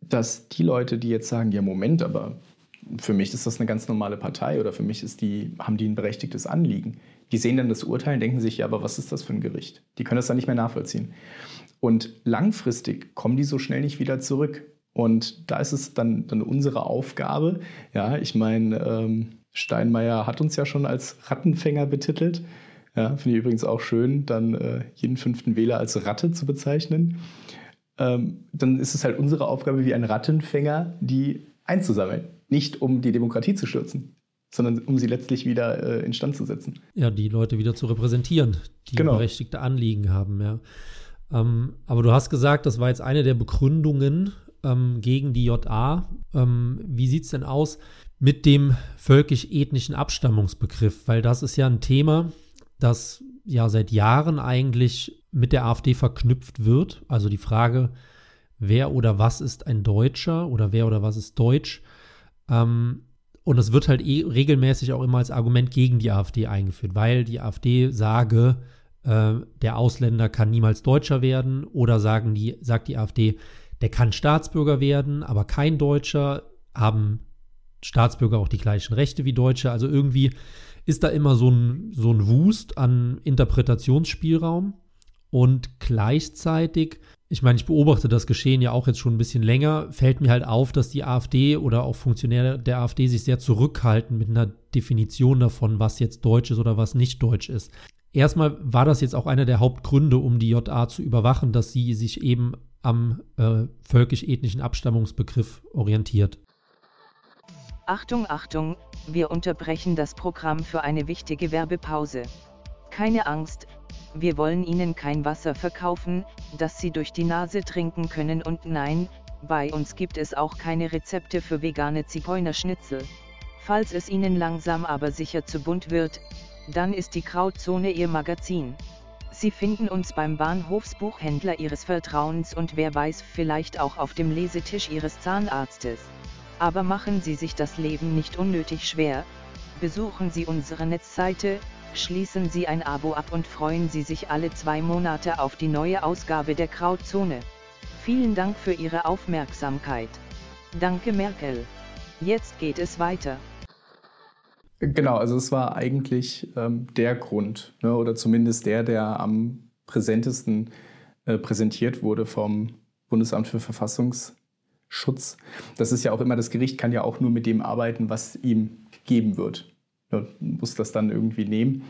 dass die Leute, die jetzt sagen, ja Moment, aber für mich ist das eine ganz normale Partei oder für mich ist die, haben die ein berechtigtes Anliegen. Die sehen dann das Urteil und denken sich, ja, aber was ist das für ein Gericht? Die können das dann nicht mehr nachvollziehen. Und langfristig kommen die so schnell nicht wieder zurück. Und da ist es dann, dann unsere Aufgabe. Ja, ich meine, ähm, Steinmeier hat uns ja schon als Rattenfänger betitelt. Ja, finde ich übrigens auch schön, dann äh, jeden fünften Wähler als Ratte zu bezeichnen. Ähm, dann ist es halt unsere Aufgabe, wie ein Rattenfänger, die einzusammeln. Nicht um die Demokratie zu stürzen, sondern um sie letztlich wieder äh, instand zu setzen. Ja, die Leute wieder zu repräsentieren, die genau. berechtigte Anliegen haben, ja. Ähm, aber du hast gesagt, das war jetzt eine der Begründungen ähm, gegen die JA. Ähm, wie sieht es denn aus mit dem völkisch-ethnischen Abstammungsbegriff? Weil das ist ja ein Thema, das ja seit Jahren eigentlich mit der AfD verknüpft wird. Also die Frage, wer oder was ist ein Deutscher oder wer oder was ist Deutsch? Ähm, und es wird halt eh regelmäßig auch immer als Argument gegen die AfD eingeführt, weil die AfD sage, äh, der Ausländer kann niemals Deutscher werden oder sagen die, sagt die AfD, der kann Staatsbürger werden, aber kein Deutscher, haben Staatsbürger auch die gleichen Rechte wie Deutsche. Also irgendwie ist da immer so ein, so ein Wust an Interpretationsspielraum und gleichzeitig, ich meine, ich beobachte das Geschehen ja auch jetzt schon ein bisschen länger, fällt mir halt auf, dass die AfD oder auch Funktionäre der AfD sich sehr zurückhalten mit einer Definition davon, was jetzt Deutsch ist oder was nicht Deutsch ist. Erstmal war das jetzt auch einer der Hauptgründe, um die JA zu überwachen, dass sie sich eben am äh, völkisch-ethnischen Abstammungsbegriff orientiert. Achtung, Achtung, wir unterbrechen das Programm für eine wichtige Werbepause. Keine Angst, wir wollen Ihnen kein Wasser verkaufen, das Sie durch die Nase trinken können und nein, bei uns gibt es auch keine Rezepte für vegane Zigeunerschnitzel. Falls es Ihnen langsam aber sicher zu bunt wird, dann ist die Krautzone Ihr Magazin. Sie finden uns beim Bahnhofsbuchhändler Ihres Vertrauens und wer weiß vielleicht auch auf dem Lesetisch Ihres Zahnarztes. Aber machen Sie sich das Leben nicht unnötig schwer, besuchen Sie unsere Netzseite, schließen Sie ein Abo ab und freuen Sie sich alle zwei Monate auf die neue Ausgabe der Krautzone. Vielen Dank für Ihre Aufmerksamkeit. Danke Merkel. Jetzt geht es weiter. Genau, also es war eigentlich ähm, der Grund, ne, oder zumindest der, der am präsentesten äh, präsentiert wurde vom Bundesamt für Verfassungs- Schutz. Das ist ja auch immer, das Gericht kann ja auch nur mit dem arbeiten, was ihm gegeben wird. Muss das dann irgendwie nehmen.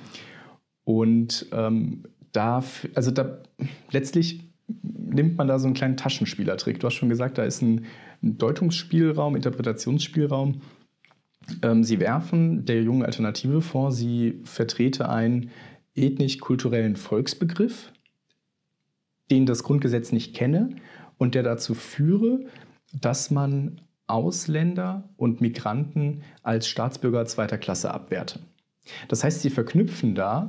Und ähm, da, also da letztlich nimmt man da so einen kleinen Taschenspielertrick. Du hast schon gesagt, da ist ein, ein Deutungsspielraum, Interpretationsspielraum. Ähm, sie werfen der jungen Alternative vor, sie vertrete einen ethnisch-kulturellen Volksbegriff, den das Grundgesetz nicht kenne und der dazu führe, dass man Ausländer und Migranten als Staatsbürger zweiter Klasse abwerte. Das heißt, sie verknüpfen da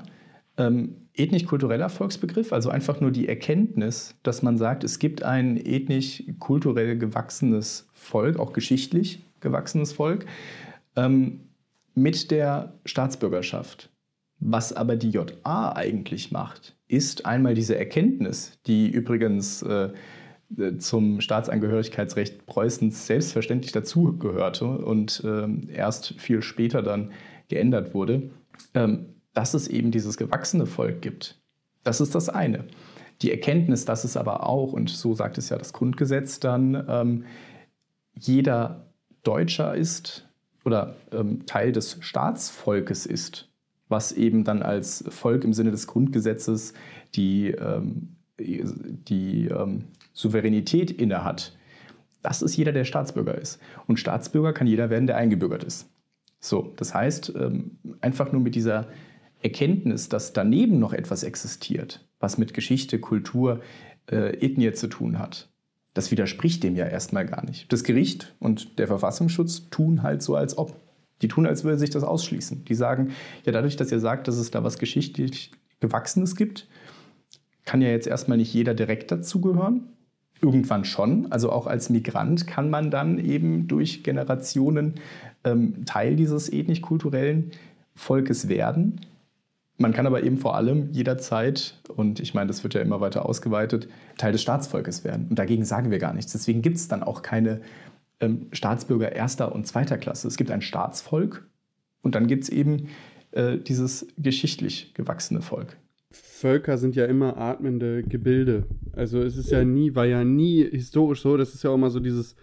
ähm, ethnisch-kultureller Volksbegriff, also einfach nur die Erkenntnis, dass man sagt, es gibt ein ethnisch-kulturell gewachsenes Volk, auch geschichtlich gewachsenes Volk, ähm, mit der Staatsbürgerschaft. Was aber die JA eigentlich macht, ist einmal diese Erkenntnis, die übrigens äh, zum Staatsangehörigkeitsrecht Preußens selbstverständlich dazugehörte und ähm, erst viel später dann geändert wurde, ähm, dass es eben dieses gewachsene Volk gibt. Das ist das eine. Die Erkenntnis, dass es aber auch, und so sagt es ja das Grundgesetz dann, ähm, jeder Deutscher ist oder ähm, Teil des Staatsvolkes ist, was eben dann als Volk im Sinne des Grundgesetzes die, ähm, die ähm, Souveränität innehat, das ist jeder, der Staatsbürger ist. Und Staatsbürger kann jeder werden, der eingebürgert ist. So, das heißt, ähm, einfach nur mit dieser Erkenntnis, dass daneben noch etwas existiert, was mit Geschichte, Kultur, äh, Ethnie zu tun hat, das widerspricht dem ja erstmal gar nicht. Das Gericht und der Verfassungsschutz tun halt so, als ob. Die tun, als würde sich das ausschließen. Die sagen, ja, dadurch, dass ihr sagt, dass es da was geschichtlich Gewachsenes gibt, kann ja jetzt erstmal nicht jeder direkt dazugehören. Irgendwann schon. Also auch als Migrant kann man dann eben durch Generationen ähm, Teil dieses ethnisch-kulturellen Volkes werden. Man kann aber eben vor allem jederzeit, und ich meine, das wird ja immer weiter ausgeweitet, Teil des Staatsvolkes werden. Und dagegen sagen wir gar nichts. Deswegen gibt es dann auch keine ähm, Staatsbürger erster und zweiter Klasse. Es gibt ein Staatsvolk und dann gibt es eben äh, dieses geschichtlich gewachsene Volk. Völker sind ja immer atmende Gebilde. Also es ist ja nie, war ja nie historisch so, das ist ja auch immer so dieses,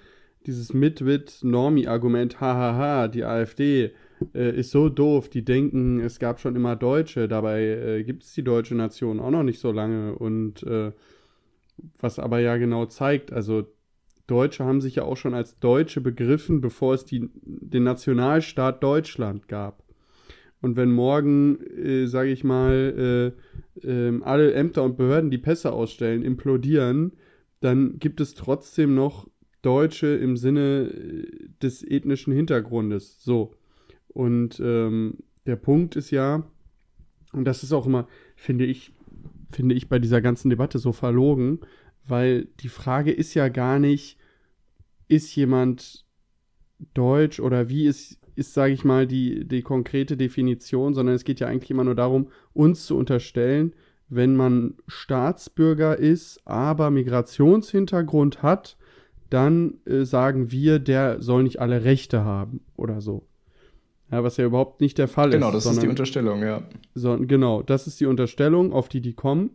dieses Mitwit-Normi-Argument, hahaha, die AfD äh, ist so doof, die denken, es gab schon immer Deutsche, dabei äh, gibt es die deutsche Nation auch noch nicht so lange und äh, was aber ja genau zeigt, also Deutsche haben sich ja auch schon als Deutsche begriffen, bevor es die, den Nationalstaat Deutschland gab. Und wenn morgen, äh, sage ich mal, äh, äh, alle Ämter und Behörden, die Pässe ausstellen, implodieren, dann gibt es trotzdem noch Deutsche im Sinne äh, des ethnischen Hintergrundes. So. Und ähm, der Punkt ist ja, und das ist auch immer, finde ich, finde ich bei dieser ganzen Debatte so verlogen, weil die Frage ist ja gar nicht, ist jemand deutsch oder wie ist, ist sage ich mal, die, die konkrete Definition, sondern es geht ja eigentlich immer nur darum, uns zu unterstellen, wenn man Staatsbürger ist, aber Migrationshintergrund hat, dann äh, sagen wir, der soll nicht alle Rechte haben oder so. Ja, was ja überhaupt nicht der Fall genau, ist. Genau, das sondern, ist die Unterstellung, ja. So, genau, das ist die Unterstellung, auf die die kommen.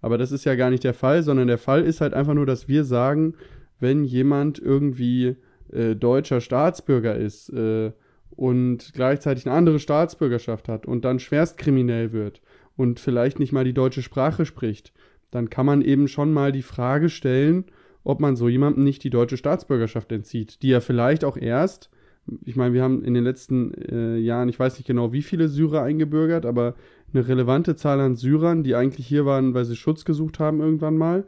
Aber das ist ja gar nicht der Fall, sondern der Fall ist halt einfach nur, dass wir sagen, wenn jemand irgendwie äh, deutscher Staatsbürger ist äh, und gleichzeitig eine andere Staatsbürgerschaft hat und dann schwerstkriminell wird und vielleicht nicht mal die deutsche Sprache spricht, dann kann man eben schon mal die Frage stellen, ob man so jemandem nicht die deutsche Staatsbürgerschaft entzieht, die ja vielleicht auch erst ich meine, wir haben in den letzten äh, Jahren, ich weiß nicht genau, wie viele Syrer eingebürgert, aber eine relevante Zahl an Syrern, die eigentlich hier waren, weil sie Schutz gesucht haben irgendwann mal,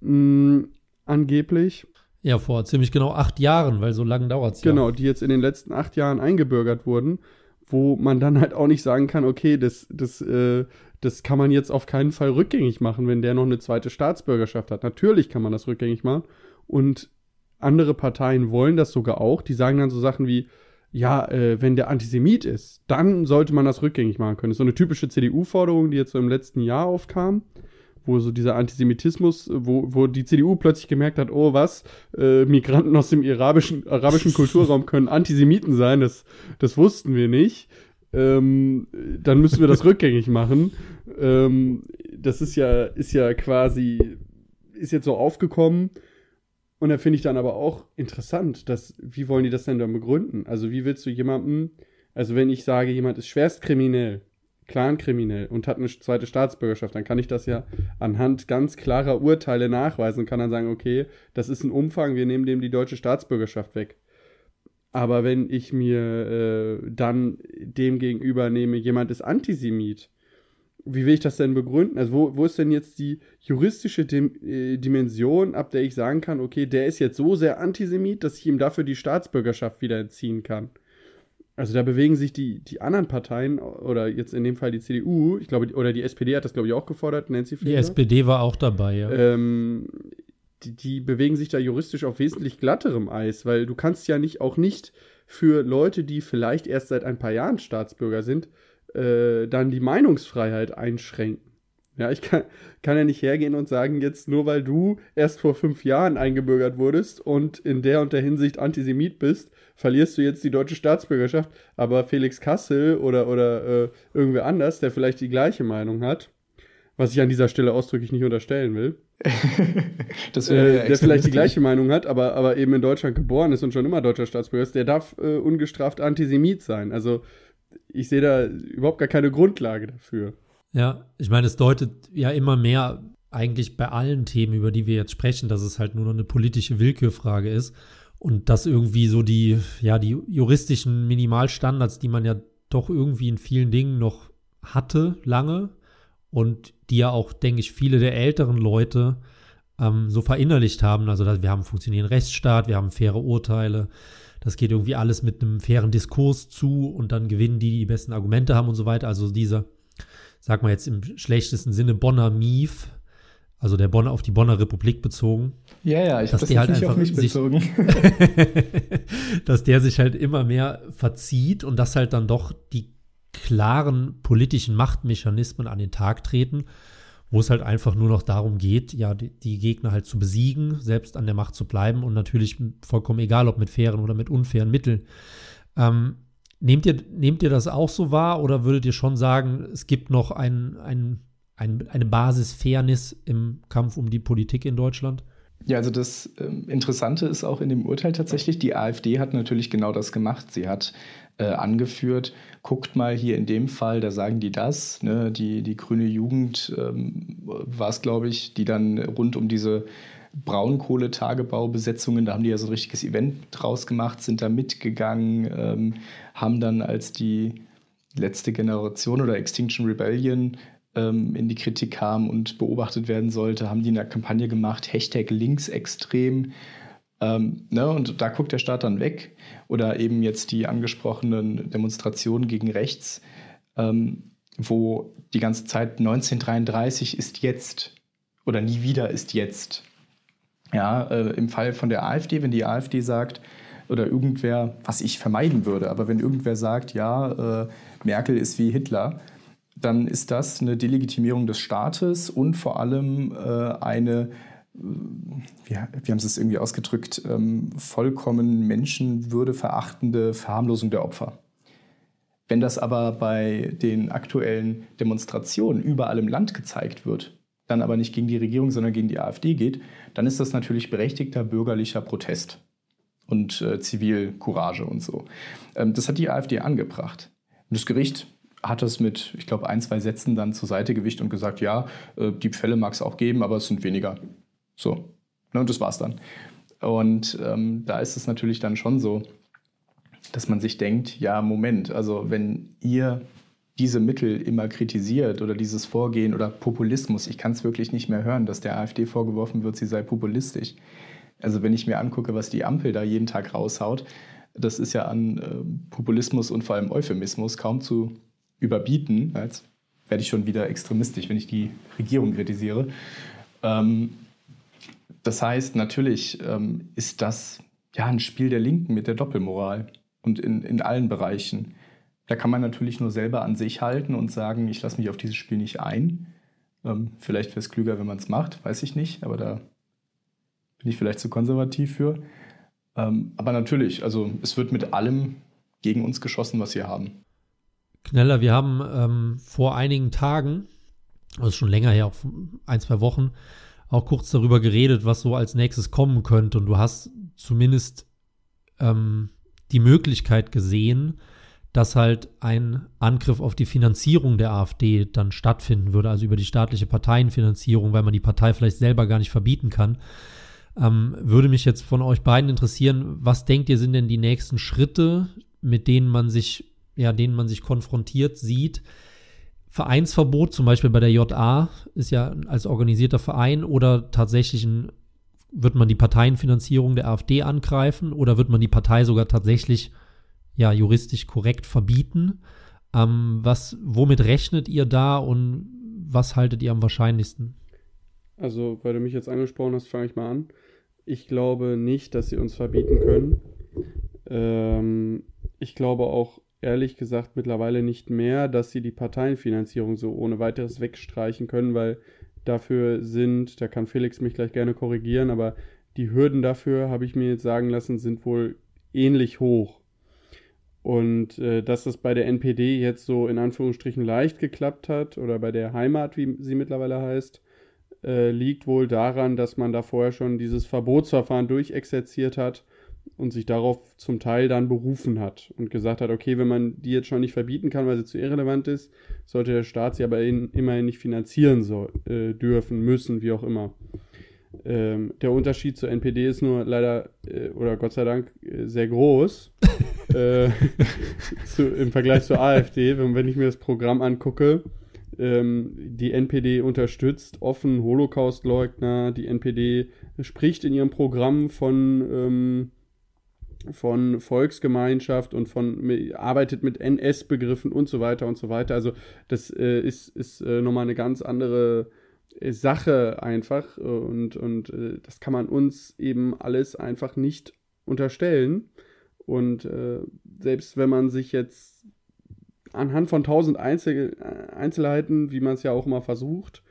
mh, mm, angeblich. Ja, vor ziemlich genau acht Jahren, weil so lange dauert es ja. Genau, die jetzt in den letzten acht Jahren eingebürgert wurden, wo man dann halt auch nicht sagen kann, okay, das, das, äh, das kann man jetzt auf keinen Fall rückgängig machen, wenn der noch eine zweite Staatsbürgerschaft hat. Natürlich kann man das rückgängig machen. Und andere Parteien wollen das sogar auch. Die sagen dann so Sachen wie, ja, äh, wenn der Antisemit ist, dann sollte man das rückgängig machen können. Das ist so eine typische CDU-Forderung, die jetzt so im letzten Jahr aufkam, wo so dieser Antisemitismus, wo, wo die CDU plötzlich gemerkt hat, oh was, äh, Migranten aus dem arabischen, arabischen Kulturraum können Antisemiten sein, das, das wussten wir nicht. Ähm, dann müssen wir das *laughs* rückgängig machen. Ähm, das ist ja, ist ja quasi, ist jetzt so aufgekommen und da finde ich dann aber auch interessant, dass, wie wollen die das denn dann begründen? Also, wie willst du jemandem, also wenn ich sage, jemand ist schwerstkriminell, clankriminell und hat eine zweite Staatsbürgerschaft, dann kann ich das ja anhand ganz klarer Urteile nachweisen und kann dann sagen, okay, das ist ein Umfang, wir nehmen dem die deutsche Staatsbürgerschaft weg. Aber wenn ich mir äh, dann dem gegenüber nehme, jemand ist Antisemit, wie will ich das denn begründen? Also, wo, wo ist denn jetzt die juristische Dim äh, Dimension, ab der ich sagen kann, okay, der ist jetzt so sehr Antisemit, dass ich ihm dafür die Staatsbürgerschaft wieder entziehen kann? Also, da bewegen sich die, die anderen Parteien, oder jetzt in dem Fall die CDU, ich glaube, oder die SPD hat das, glaube ich, auch gefordert, Nancy Faeser. Die SPD war auch dabei, ja. Ähm, die, die bewegen sich da juristisch auf wesentlich glatterem Eis, weil du kannst ja nicht auch nicht für Leute, die vielleicht erst seit ein paar Jahren Staatsbürger sind, äh, dann die Meinungsfreiheit einschränken. Ja, ich kann, kann ja nicht hergehen und sagen, jetzt nur weil du erst vor fünf Jahren eingebürgert wurdest und in der und der Hinsicht Antisemit bist, verlierst du jetzt die deutsche Staatsbürgerschaft. Aber Felix Kassel oder, oder äh, irgendwer anders, der vielleicht die gleiche Meinung hat, was ich an dieser Stelle ausdrücklich nicht unterstellen will, *laughs* äh, der vielleicht die gleiche Meinung hat, aber, aber eben in Deutschland geboren ist und schon immer deutscher Staatsbürger ist, der darf äh, ungestraft Antisemit sein. Also ich sehe da überhaupt gar keine Grundlage dafür. Ja, ich meine, es deutet ja immer mehr eigentlich bei allen Themen, über die wir jetzt sprechen, dass es halt nur noch eine politische Willkürfrage ist und dass irgendwie so die, ja, die juristischen Minimalstandards, die man ja doch irgendwie in vielen Dingen noch hatte, lange und die ja auch, denke ich, viele der älteren Leute ähm, so verinnerlicht haben. Also, dass wir haben einen funktionierenden Rechtsstaat, wir haben faire Urteile, das geht irgendwie alles mit einem fairen Diskurs zu und dann gewinnen die, die die besten Argumente haben und so weiter. Also dieser, sag mal jetzt im schlechtesten Sinne, Bonner Mief, also der Bonner auf die Bonner Republik bezogen. Ja, ja, ich habe das die halt nicht auf mich bezogen. *laughs* Dass der sich halt immer mehr verzieht und dass halt dann doch die klaren politischen Machtmechanismen an den Tag treten, wo es halt einfach nur noch darum geht, ja, die, die, Gegner halt zu besiegen, selbst an der Macht zu bleiben und natürlich vollkommen egal, ob mit fairen oder mit unfairen Mitteln. Ähm, nehmt, ihr, nehmt ihr das auch so wahr oder würdet ihr schon sagen, es gibt noch ein, ein, ein, eine Basis Fairness im Kampf um die Politik in Deutschland? Ja, also das ähm, Interessante ist auch in dem Urteil tatsächlich, die AfD hat natürlich genau das gemacht. Sie hat äh, angeführt, guckt mal hier in dem Fall, da sagen die das, ne? die, die grüne Jugend ähm, war es, glaube ich, die dann rund um diese Braunkohletagebaubesetzungen, da haben die ja so ein richtiges Event draus gemacht, sind da mitgegangen, ähm, haben dann als die letzte Generation oder Extinction Rebellion ähm, in die Kritik kam und beobachtet werden sollte, haben die eine Kampagne gemacht, Hashtag linksextrem. Ähm, ne, und da guckt der Staat dann weg. Oder eben jetzt die angesprochenen Demonstrationen gegen rechts, ähm, wo die ganze Zeit 1933 ist jetzt oder nie wieder ist jetzt. Ja, äh, im Fall von der AfD, wenn die AfD sagt, oder irgendwer, was ich vermeiden würde, aber wenn irgendwer sagt, ja, äh, Merkel ist wie Hitler, dann ist das eine Delegitimierung des Staates und vor allem äh, eine, äh, wie, wie haben Sie es irgendwie ausgedrückt, ähm, vollkommen menschenwürdeverachtende Verharmlosung der Opfer. Wenn das aber bei den aktuellen Demonstrationen überall im Land gezeigt wird, dann aber nicht gegen die Regierung, sondern gegen die AfD geht, dann ist das natürlich berechtigter bürgerlicher Protest und äh, Zivilcourage und so. Ähm, das hat die AfD angebracht. Und das Gericht hat es mit, ich glaube, ein, zwei Sätzen dann zur Seite gewicht und gesagt, ja, äh, die Fälle mag es auch geben, aber es sind weniger. So. Ne, und das war's dann. Und ähm, da ist es natürlich dann schon so, dass man sich denkt, ja, Moment, also wenn ihr diese Mittel immer kritisiert oder dieses Vorgehen oder Populismus, ich kann es wirklich nicht mehr hören, dass der AfD vorgeworfen wird, sie sei populistisch. Also wenn ich mir angucke, was die Ampel da jeden Tag raushaut, das ist ja an äh, Populismus und vor allem Euphemismus kaum zu überbieten. Jetzt werde ich schon wieder extremistisch, wenn ich die Regierung kritisiere. Ähm, das heißt, natürlich ähm, ist das ja ein Spiel der Linken mit der Doppelmoral und in, in allen Bereichen. Da kann man natürlich nur selber an sich halten und sagen, ich lasse mich auf dieses Spiel nicht ein. Ähm, vielleicht wäre es klüger, wenn man es macht, weiß ich nicht, aber da bin ich vielleicht zu konservativ für. Aber natürlich, also es wird mit allem gegen uns geschossen, was wir haben. Kneller, wir haben ähm, vor einigen Tagen, also schon länger her, auch ein, zwei Wochen, auch kurz darüber geredet, was so als nächstes kommen könnte. Und du hast zumindest ähm, die Möglichkeit gesehen, dass halt ein Angriff auf die Finanzierung der AfD dann stattfinden würde, also über die staatliche Parteienfinanzierung, weil man die Partei vielleicht selber gar nicht verbieten kann. Ähm, würde mich jetzt von euch beiden interessieren, was denkt ihr sind denn die nächsten Schritte, mit denen man sich ja, denen man sich konfrontiert sieht. Vereinsverbot, zum Beispiel bei der JA, ist ja als organisierter Verein oder tatsächlich ein, wird man die Parteienfinanzierung der AfD angreifen oder wird man die Partei sogar tatsächlich ja juristisch korrekt verbieten? Ähm, was, womit rechnet ihr da und was haltet ihr am wahrscheinlichsten? Also, weil du mich jetzt angesprochen hast, fange ich mal an. Ich glaube nicht, dass sie uns verbieten können. Ähm, ich glaube auch ehrlich gesagt mittlerweile nicht mehr, dass sie die Parteienfinanzierung so ohne weiteres wegstreichen können, weil dafür sind, da kann Felix mich gleich gerne korrigieren, aber die Hürden dafür, habe ich mir jetzt sagen lassen, sind wohl ähnlich hoch. Und äh, dass das bei der NPD jetzt so in Anführungsstrichen leicht geklappt hat, oder bei der Heimat, wie sie mittlerweile heißt, äh, liegt wohl daran, dass man da vorher schon dieses Verbotsverfahren durchexerziert hat und sich darauf zum Teil dann berufen hat und gesagt hat, okay, wenn man die jetzt schon nicht verbieten kann, weil sie zu irrelevant ist, sollte der Staat sie aber in, immerhin nicht finanzieren soll, äh, dürfen, müssen, wie auch immer. Ähm, der Unterschied zur NPD ist nur leider, äh, oder Gott sei Dank, äh, sehr groß *laughs* äh, *laughs* zu, im Vergleich zur AfD. Wenn, wenn ich mir das Programm angucke, ähm, die NPD unterstützt offen Holocaustleugner, die NPD spricht in ihrem Programm von ähm, von Volksgemeinschaft und von arbeitet mit NS-Begriffen und so weiter und so weiter. Also das äh, ist, ist äh, nochmal eine ganz andere äh, Sache einfach und, und äh, das kann man uns eben alles einfach nicht unterstellen. Und äh, selbst wenn man sich jetzt anhand von tausend Einzel Einzelheiten, wie man es ja auch immer versucht,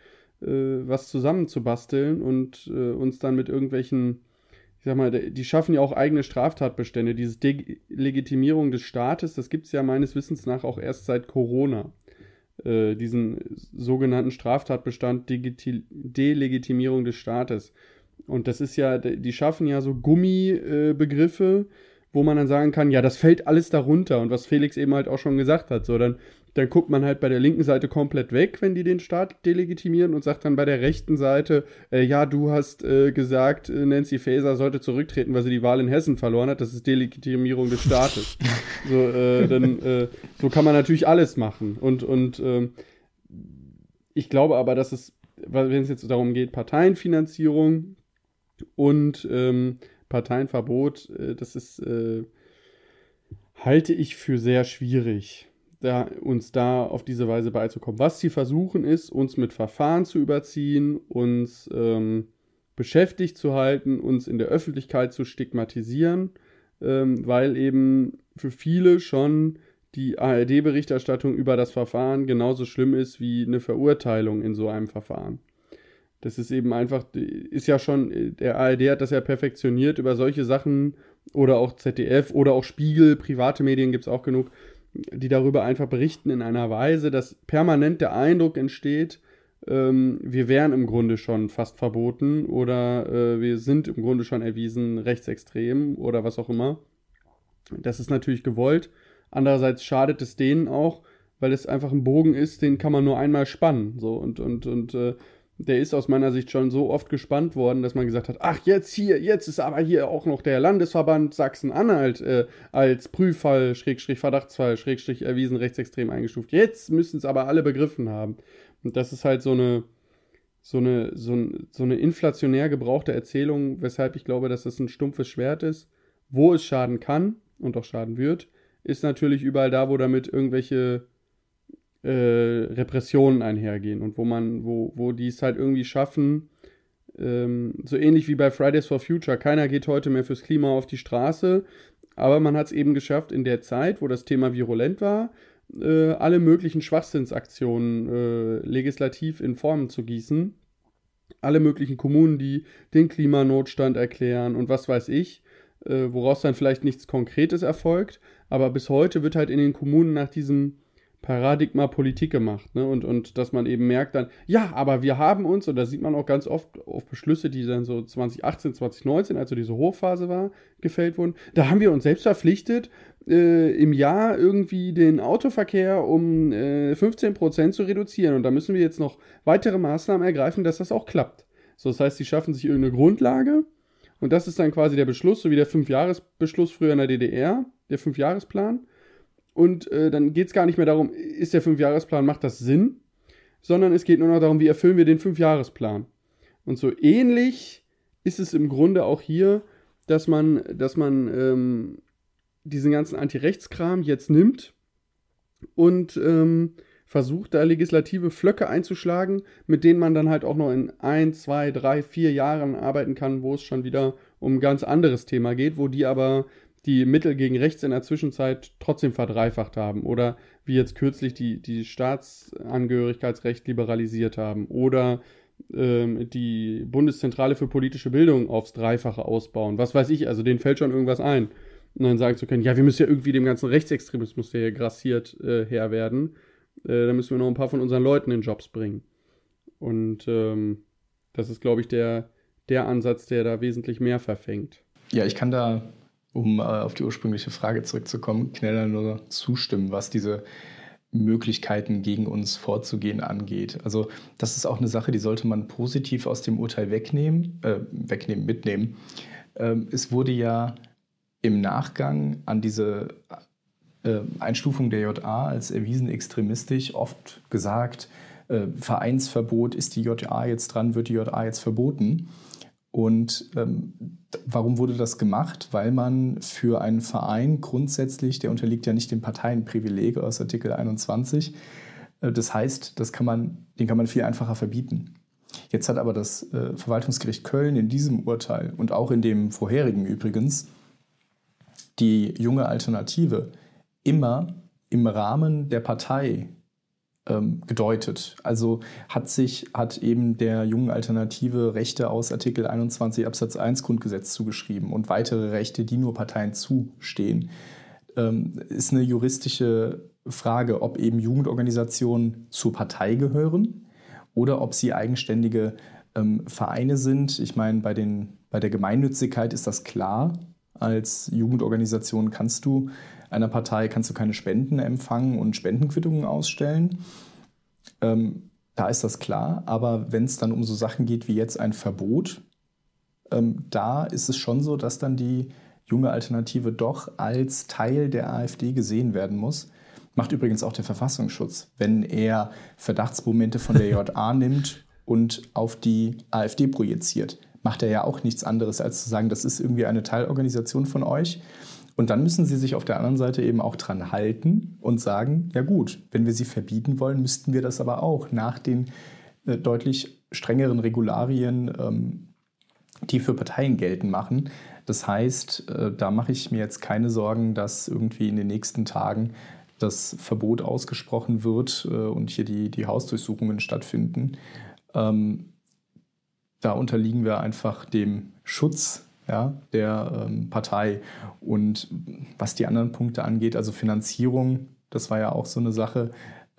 äh, was zusammenzubasteln und äh, uns dann mit irgendwelchen, ich sag mal, die schaffen ja auch eigene Straftatbestände. Diese Delegitimierung des Staates, das gibt es ja meines Wissens nach auch erst seit Corona. Äh, diesen sogenannten Straftatbestand Delegitimierung des Staates. Und das ist ja, die schaffen ja so Gummibegriffe, wo man dann sagen kann, ja, das fällt alles darunter. Und was Felix eben halt auch schon gesagt hat, so dann, dann guckt man halt bei der linken Seite komplett weg, wenn die den Staat delegitimieren und sagt dann bei der rechten Seite, äh, ja, du hast äh, gesagt, äh, Nancy Faeser sollte zurücktreten, weil sie die Wahl in Hessen verloren hat. Das ist Delegitimierung des Staates. *laughs* so, äh, dann, äh, so kann man natürlich alles machen. Und, und ähm, ich glaube aber, dass es, wenn es jetzt darum geht, Parteienfinanzierung und ähm, Parteienverbot, äh, das ist, halte ich für sehr schwierig, da, uns da auf diese Weise beizukommen. Was sie versuchen ist, uns mit Verfahren zu überziehen, uns ähm, beschäftigt zu halten, uns in der Öffentlichkeit zu stigmatisieren, ähm, weil eben für viele schon die ARD-Berichterstattung über das Verfahren genauso schlimm ist wie eine Verurteilung in so einem Verfahren. Das ist eben einfach, ist ja schon, der ARD hat das ja perfektioniert über solche Sachen oder auch ZDF oder auch Spiegel, private Medien gibt es auch genug, die darüber einfach berichten in einer Weise, dass permanent der Eindruck entsteht, ähm, wir wären im Grunde schon fast verboten oder äh, wir sind im Grunde schon erwiesen rechtsextrem oder was auch immer. Das ist natürlich gewollt. Andererseits schadet es denen auch, weil es einfach ein Bogen ist, den kann man nur einmal spannen. So und, und, und äh, der ist aus meiner Sicht schon so oft gespannt worden, dass man gesagt hat, ach jetzt hier, jetzt ist aber hier auch noch der Landesverband Sachsen-Anhalt äh, als Prüffall, Schrägstrich Verdachtsfall, Schrägstrich erwiesen rechtsextrem eingestuft. Jetzt müssen es aber alle begriffen haben. Und das ist halt so eine, so eine, so, ein, so eine inflationär gebrauchte Erzählung, weshalb ich glaube, dass das ein stumpfes Schwert ist. Wo es schaden kann und auch schaden wird, ist natürlich überall da, wo damit irgendwelche äh, Repressionen einhergehen und wo man, wo, wo die es halt irgendwie schaffen, ähm, so ähnlich wie bei Fridays for Future, keiner geht heute mehr fürs Klima auf die Straße, aber man hat es eben geschafft, in der Zeit, wo das Thema virulent war, äh, alle möglichen Schwachsinnsaktionen äh, legislativ in Formen zu gießen. Alle möglichen Kommunen, die den Klimanotstand erklären und was weiß ich, äh, woraus dann vielleicht nichts Konkretes erfolgt. Aber bis heute wird halt in den Kommunen nach diesem Paradigma Politik gemacht. Ne? Und, und dass man eben merkt dann, ja, aber wir haben uns, und da sieht man auch ganz oft auf Beschlüsse, die dann so 2018, 2019, also diese Hochphase war, gefällt wurden, da haben wir uns selbst verpflichtet, äh, im Jahr irgendwie den Autoverkehr um äh, 15% zu reduzieren. Und da müssen wir jetzt noch weitere Maßnahmen ergreifen, dass das auch klappt. So, das heißt, sie schaffen sich irgendeine Grundlage. Und das ist dann quasi der Beschluss, so wie der Fünfjahresbeschluss früher in der DDR, der Fünfjahresplan. Und äh, dann geht es gar nicht mehr darum, ist der Fünfjahresplan, macht das Sinn? Sondern es geht nur noch darum, wie erfüllen wir den Fünfjahresplan. Und so ähnlich ist es im Grunde auch hier, dass man, dass man ähm, diesen ganzen Antirechtskram jetzt nimmt und ähm, versucht, da legislative Flöcke einzuschlagen, mit denen man dann halt auch noch in ein, zwei, drei, vier Jahren arbeiten kann, wo es schon wieder um ein ganz anderes Thema geht, wo die aber die Mittel gegen rechts in der Zwischenzeit trotzdem verdreifacht haben oder wie jetzt kürzlich die, die Staatsangehörigkeitsrecht liberalisiert haben oder ähm, die Bundeszentrale für politische Bildung aufs Dreifache ausbauen. Was weiß ich, also denen fällt schon irgendwas ein. Und dann sagen zu können, ja, wir müssen ja irgendwie dem ganzen Rechtsextremismus, der hier grassiert, äh, Herr werden. Äh, da müssen wir noch ein paar von unseren Leuten in Jobs bringen. Und ähm, das ist, glaube ich, der, der Ansatz, der da wesentlich mehr verfängt. Ja, ich kann da um äh, auf die ursprüngliche Frage zurückzukommen, schneller nur zustimmen, was diese Möglichkeiten gegen uns vorzugehen angeht. Also das ist auch eine Sache, die sollte man positiv aus dem Urteil wegnehmen, äh, wegnehmen, mitnehmen. Ähm, es wurde ja im Nachgang an diese äh, Einstufung der JA als erwiesen extremistisch oft gesagt, äh, Vereinsverbot, ist die JA jetzt dran, wird die JA jetzt verboten. Und ähm, warum wurde das gemacht? Weil man für einen Verein grundsätzlich, der unterliegt ja nicht dem Parteienprivileg aus Artikel 21, äh, das heißt, das kann man, den kann man viel einfacher verbieten. Jetzt hat aber das äh, Verwaltungsgericht Köln in diesem Urteil und auch in dem vorherigen übrigens die junge Alternative immer im Rahmen der Partei ähm, gedeutet. Also hat sich, hat eben der jungen Alternative Rechte aus Artikel 21 Absatz 1 Grundgesetz zugeschrieben und weitere Rechte, die nur Parteien zustehen. Ähm, ist eine juristische Frage, ob eben Jugendorganisationen zur Partei gehören oder ob sie eigenständige ähm, Vereine sind. Ich meine, bei, den, bei der Gemeinnützigkeit ist das klar. Als Jugendorganisation kannst du einer Partei kannst du keine Spenden empfangen und Spendenquittungen ausstellen. Ähm, da ist das klar. Aber wenn es dann um so Sachen geht wie jetzt ein Verbot, ähm, da ist es schon so, dass dann die junge Alternative doch als Teil der AfD gesehen werden muss. Macht übrigens auch der Verfassungsschutz, wenn er Verdachtsmomente von der *laughs* JA nimmt und auf die AfD projiziert. Macht er ja auch nichts anderes, als zu sagen, das ist irgendwie eine Teilorganisation von euch. Und dann müssen sie sich auf der anderen Seite eben auch dran halten und sagen, ja gut, wenn wir sie verbieten wollen, müssten wir das aber auch nach den äh, deutlich strengeren Regularien, ähm, die für Parteien gelten, machen. Das heißt, äh, da mache ich mir jetzt keine Sorgen, dass irgendwie in den nächsten Tagen das Verbot ausgesprochen wird äh, und hier die, die Hausdurchsuchungen stattfinden. Ähm, da unterliegen wir einfach dem Schutz ja, der ähm, Partei. Und was die anderen Punkte angeht, also Finanzierung, das war ja auch so eine Sache,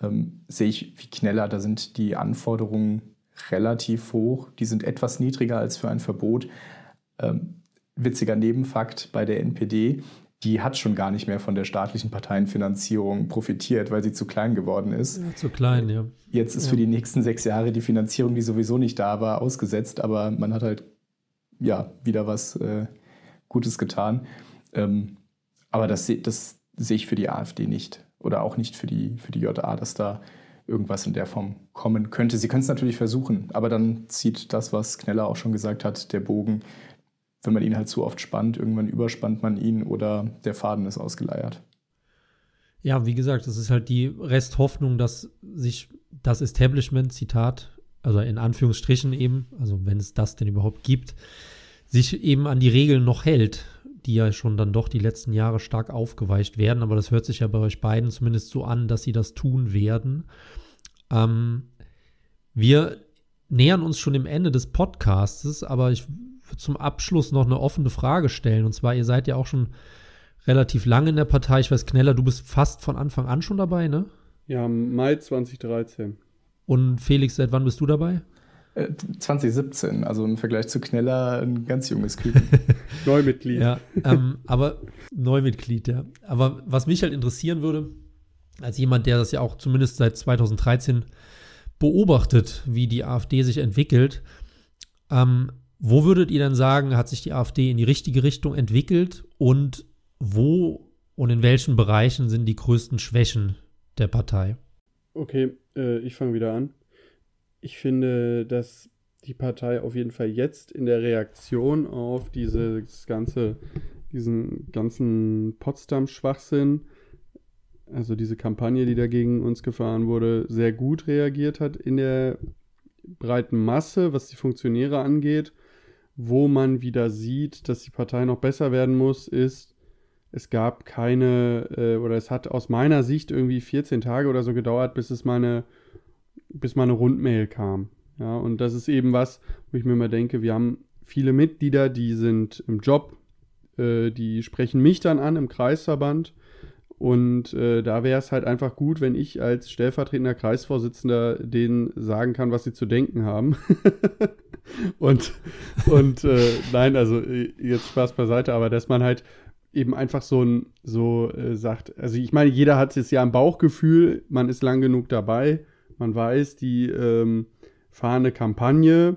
ähm, sehe ich wie Kneller, da sind die Anforderungen relativ hoch. Die sind etwas niedriger als für ein Verbot. Ähm, witziger Nebenfakt bei der NPD, die hat schon gar nicht mehr von der staatlichen Parteienfinanzierung profitiert, weil sie zu klein geworden ist. Ja, zu klein, ja. Jetzt ist ja. für die nächsten sechs Jahre die Finanzierung, die sowieso nicht da war, ausgesetzt, aber man hat halt ja wieder was äh, Gutes getan. Ähm, aber das, das sehe ich für die AfD nicht oder auch nicht für die, für die JA, dass da irgendwas in der Form kommen könnte. Sie können es natürlich versuchen, aber dann zieht das, was Kneller auch schon gesagt hat, der Bogen wenn man ihn halt zu oft spannt, irgendwann überspannt man ihn oder der Faden ist ausgeleiert. Ja, wie gesagt, es ist halt die Resthoffnung, dass sich das Establishment, Zitat, also in Anführungsstrichen eben, also wenn es das denn überhaupt gibt, sich eben an die Regeln noch hält, die ja schon dann doch die letzten Jahre stark aufgeweicht werden. Aber das hört sich ja bei euch beiden zumindest so an, dass sie das tun werden. Ähm, wir nähern uns schon dem Ende des Podcastes, aber ich zum Abschluss noch eine offene Frage stellen. Und zwar, ihr seid ja auch schon relativ lange in der Partei. Ich weiß, Kneller, du bist fast von Anfang an schon dabei, ne? Ja, Mai 2013. Und Felix, seit wann bist du dabei? 2017, äh, also im Vergleich zu Kneller ein ganz junges Küken. *laughs* Neumitglied. Ja, ähm, aber Neumitglied, ja. Aber was mich halt interessieren würde, als jemand, der das ja auch zumindest seit 2013 beobachtet, wie die AfD sich entwickelt, ähm, wo würdet ihr dann sagen, hat sich die AfD in die richtige Richtung entwickelt und wo und in welchen Bereichen sind die größten Schwächen der Partei? Okay, äh, ich fange wieder an. Ich finde, dass die Partei auf jeden Fall jetzt in der Reaktion auf dieses ganze, diesen ganzen Potsdam-Schwachsinn, also diese Kampagne, die dagegen uns gefahren wurde, sehr gut reagiert hat in der breiten Masse, was die Funktionäre angeht. Wo man wieder sieht, dass die Partei noch besser werden muss, ist, es gab keine, äh, oder es hat aus meiner Sicht irgendwie 14 Tage oder so gedauert, bis es meine, bis meine Rundmail kam. Ja, und das ist eben was, wo ich mir immer denke, wir haben viele Mitglieder, die sind im Job, äh, die sprechen mich dann an im Kreisverband. Und äh, da wäre es halt einfach gut, wenn ich als stellvertretender Kreisvorsitzender denen sagen kann, was sie zu denken haben. *laughs* und und äh, nein, also äh, jetzt Spaß beiseite, aber dass man halt eben einfach so so äh, sagt, also ich meine, jeder hat es ja im Bauchgefühl, man ist lang genug dabei, man weiß, die ähm, fahren Kampagne,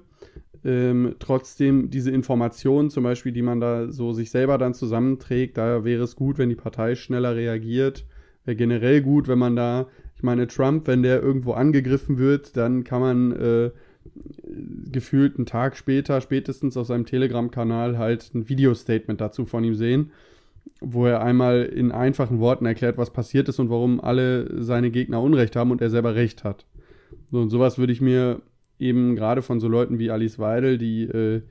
ähm, trotzdem diese Informationen zum Beispiel, die man da so sich selber dann zusammenträgt, da wäre es gut, wenn die Partei schneller reagiert, wäre generell gut, wenn man da, ich meine, Trump, wenn der irgendwo angegriffen wird, dann kann man äh, gefühlt einen Tag später, spätestens auf seinem Telegram-Kanal, halt ein Video-Statement dazu von ihm sehen, wo er einmal in einfachen Worten erklärt, was passiert ist und warum alle seine Gegner Unrecht haben und er selber Recht hat. So, und sowas würde ich mir eben gerade von so Leuten wie Alice Weidel, die, äh,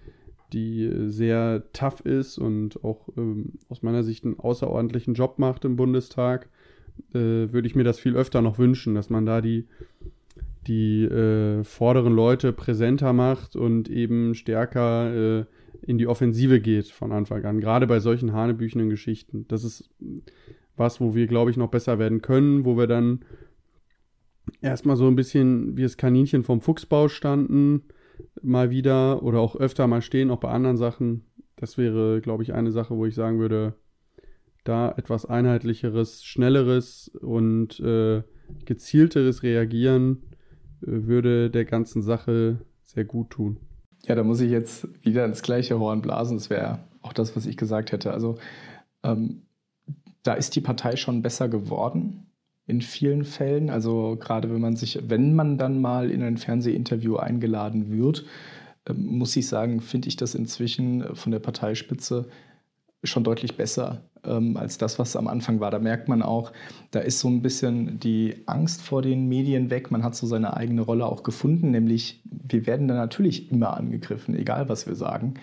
die sehr tough ist und auch ähm, aus meiner Sicht einen außerordentlichen Job macht im Bundestag, äh, würde ich mir das viel öfter noch wünschen, dass man da die die äh, vorderen Leute präsenter macht und eben stärker äh, in die Offensive geht von Anfang an. Gerade bei solchen hanebüchenden Geschichten. Das ist was, wo wir, glaube ich, noch besser werden können, wo wir dann erstmal so ein bisschen wie das Kaninchen vom Fuchsbau standen, mal wieder oder auch öfter mal stehen, auch bei anderen Sachen. Das wäre, glaube ich, eine Sache, wo ich sagen würde, da etwas einheitlicheres, schnelleres und äh, gezielteres Reagieren würde der ganzen Sache sehr gut tun. Ja, da muss ich jetzt wieder ins gleiche Horn blasen. Das wäre auch das, was ich gesagt hätte. Also ähm, da ist die Partei schon besser geworden in vielen Fällen. Also gerade wenn man sich, wenn man dann mal in ein Fernsehinterview eingeladen wird, ähm, muss ich sagen, finde ich das inzwischen von der Parteispitze schon deutlich besser ähm, als das, was am Anfang war. Da merkt man auch, da ist so ein bisschen die Angst vor den Medien weg. Man hat so seine eigene Rolle auch gefunden, nämlich wir werden da natürlich immer angegriffen, egal was wir sagen.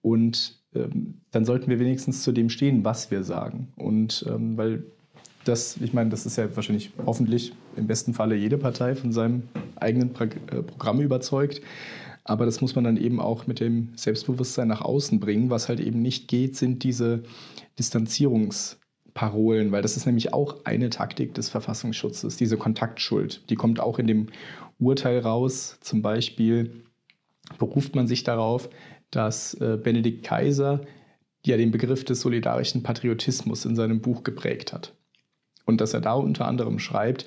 Und ähm, dann sollten wir wenigstens zu dem stehen, was wir sagen. Und ähm, weil das, ich meine, das ist ja wahrscheinlich hoffentlich im besten Falle jede Partei von seinem eigenen äh, Programm überzeugt. Aber das muss man dann eben auch mit dem Selbstbewusstsein nach außen bringen. Was halt eben nicht geht, sind diese Distanzierungsparolen, weil das ist nämlich auch eine Taktik des Verfassungsschutzes, diese Kontaktschuld. Die kommt auch in dem Urteil raus. Zum Beispiel beruft man sich darauf, dass äh, Benedikt Kaiser ja den Begriff des solidarischen Patriotismus in seinem Buch geprägt hat. Und dass er da unter anderem schreibt,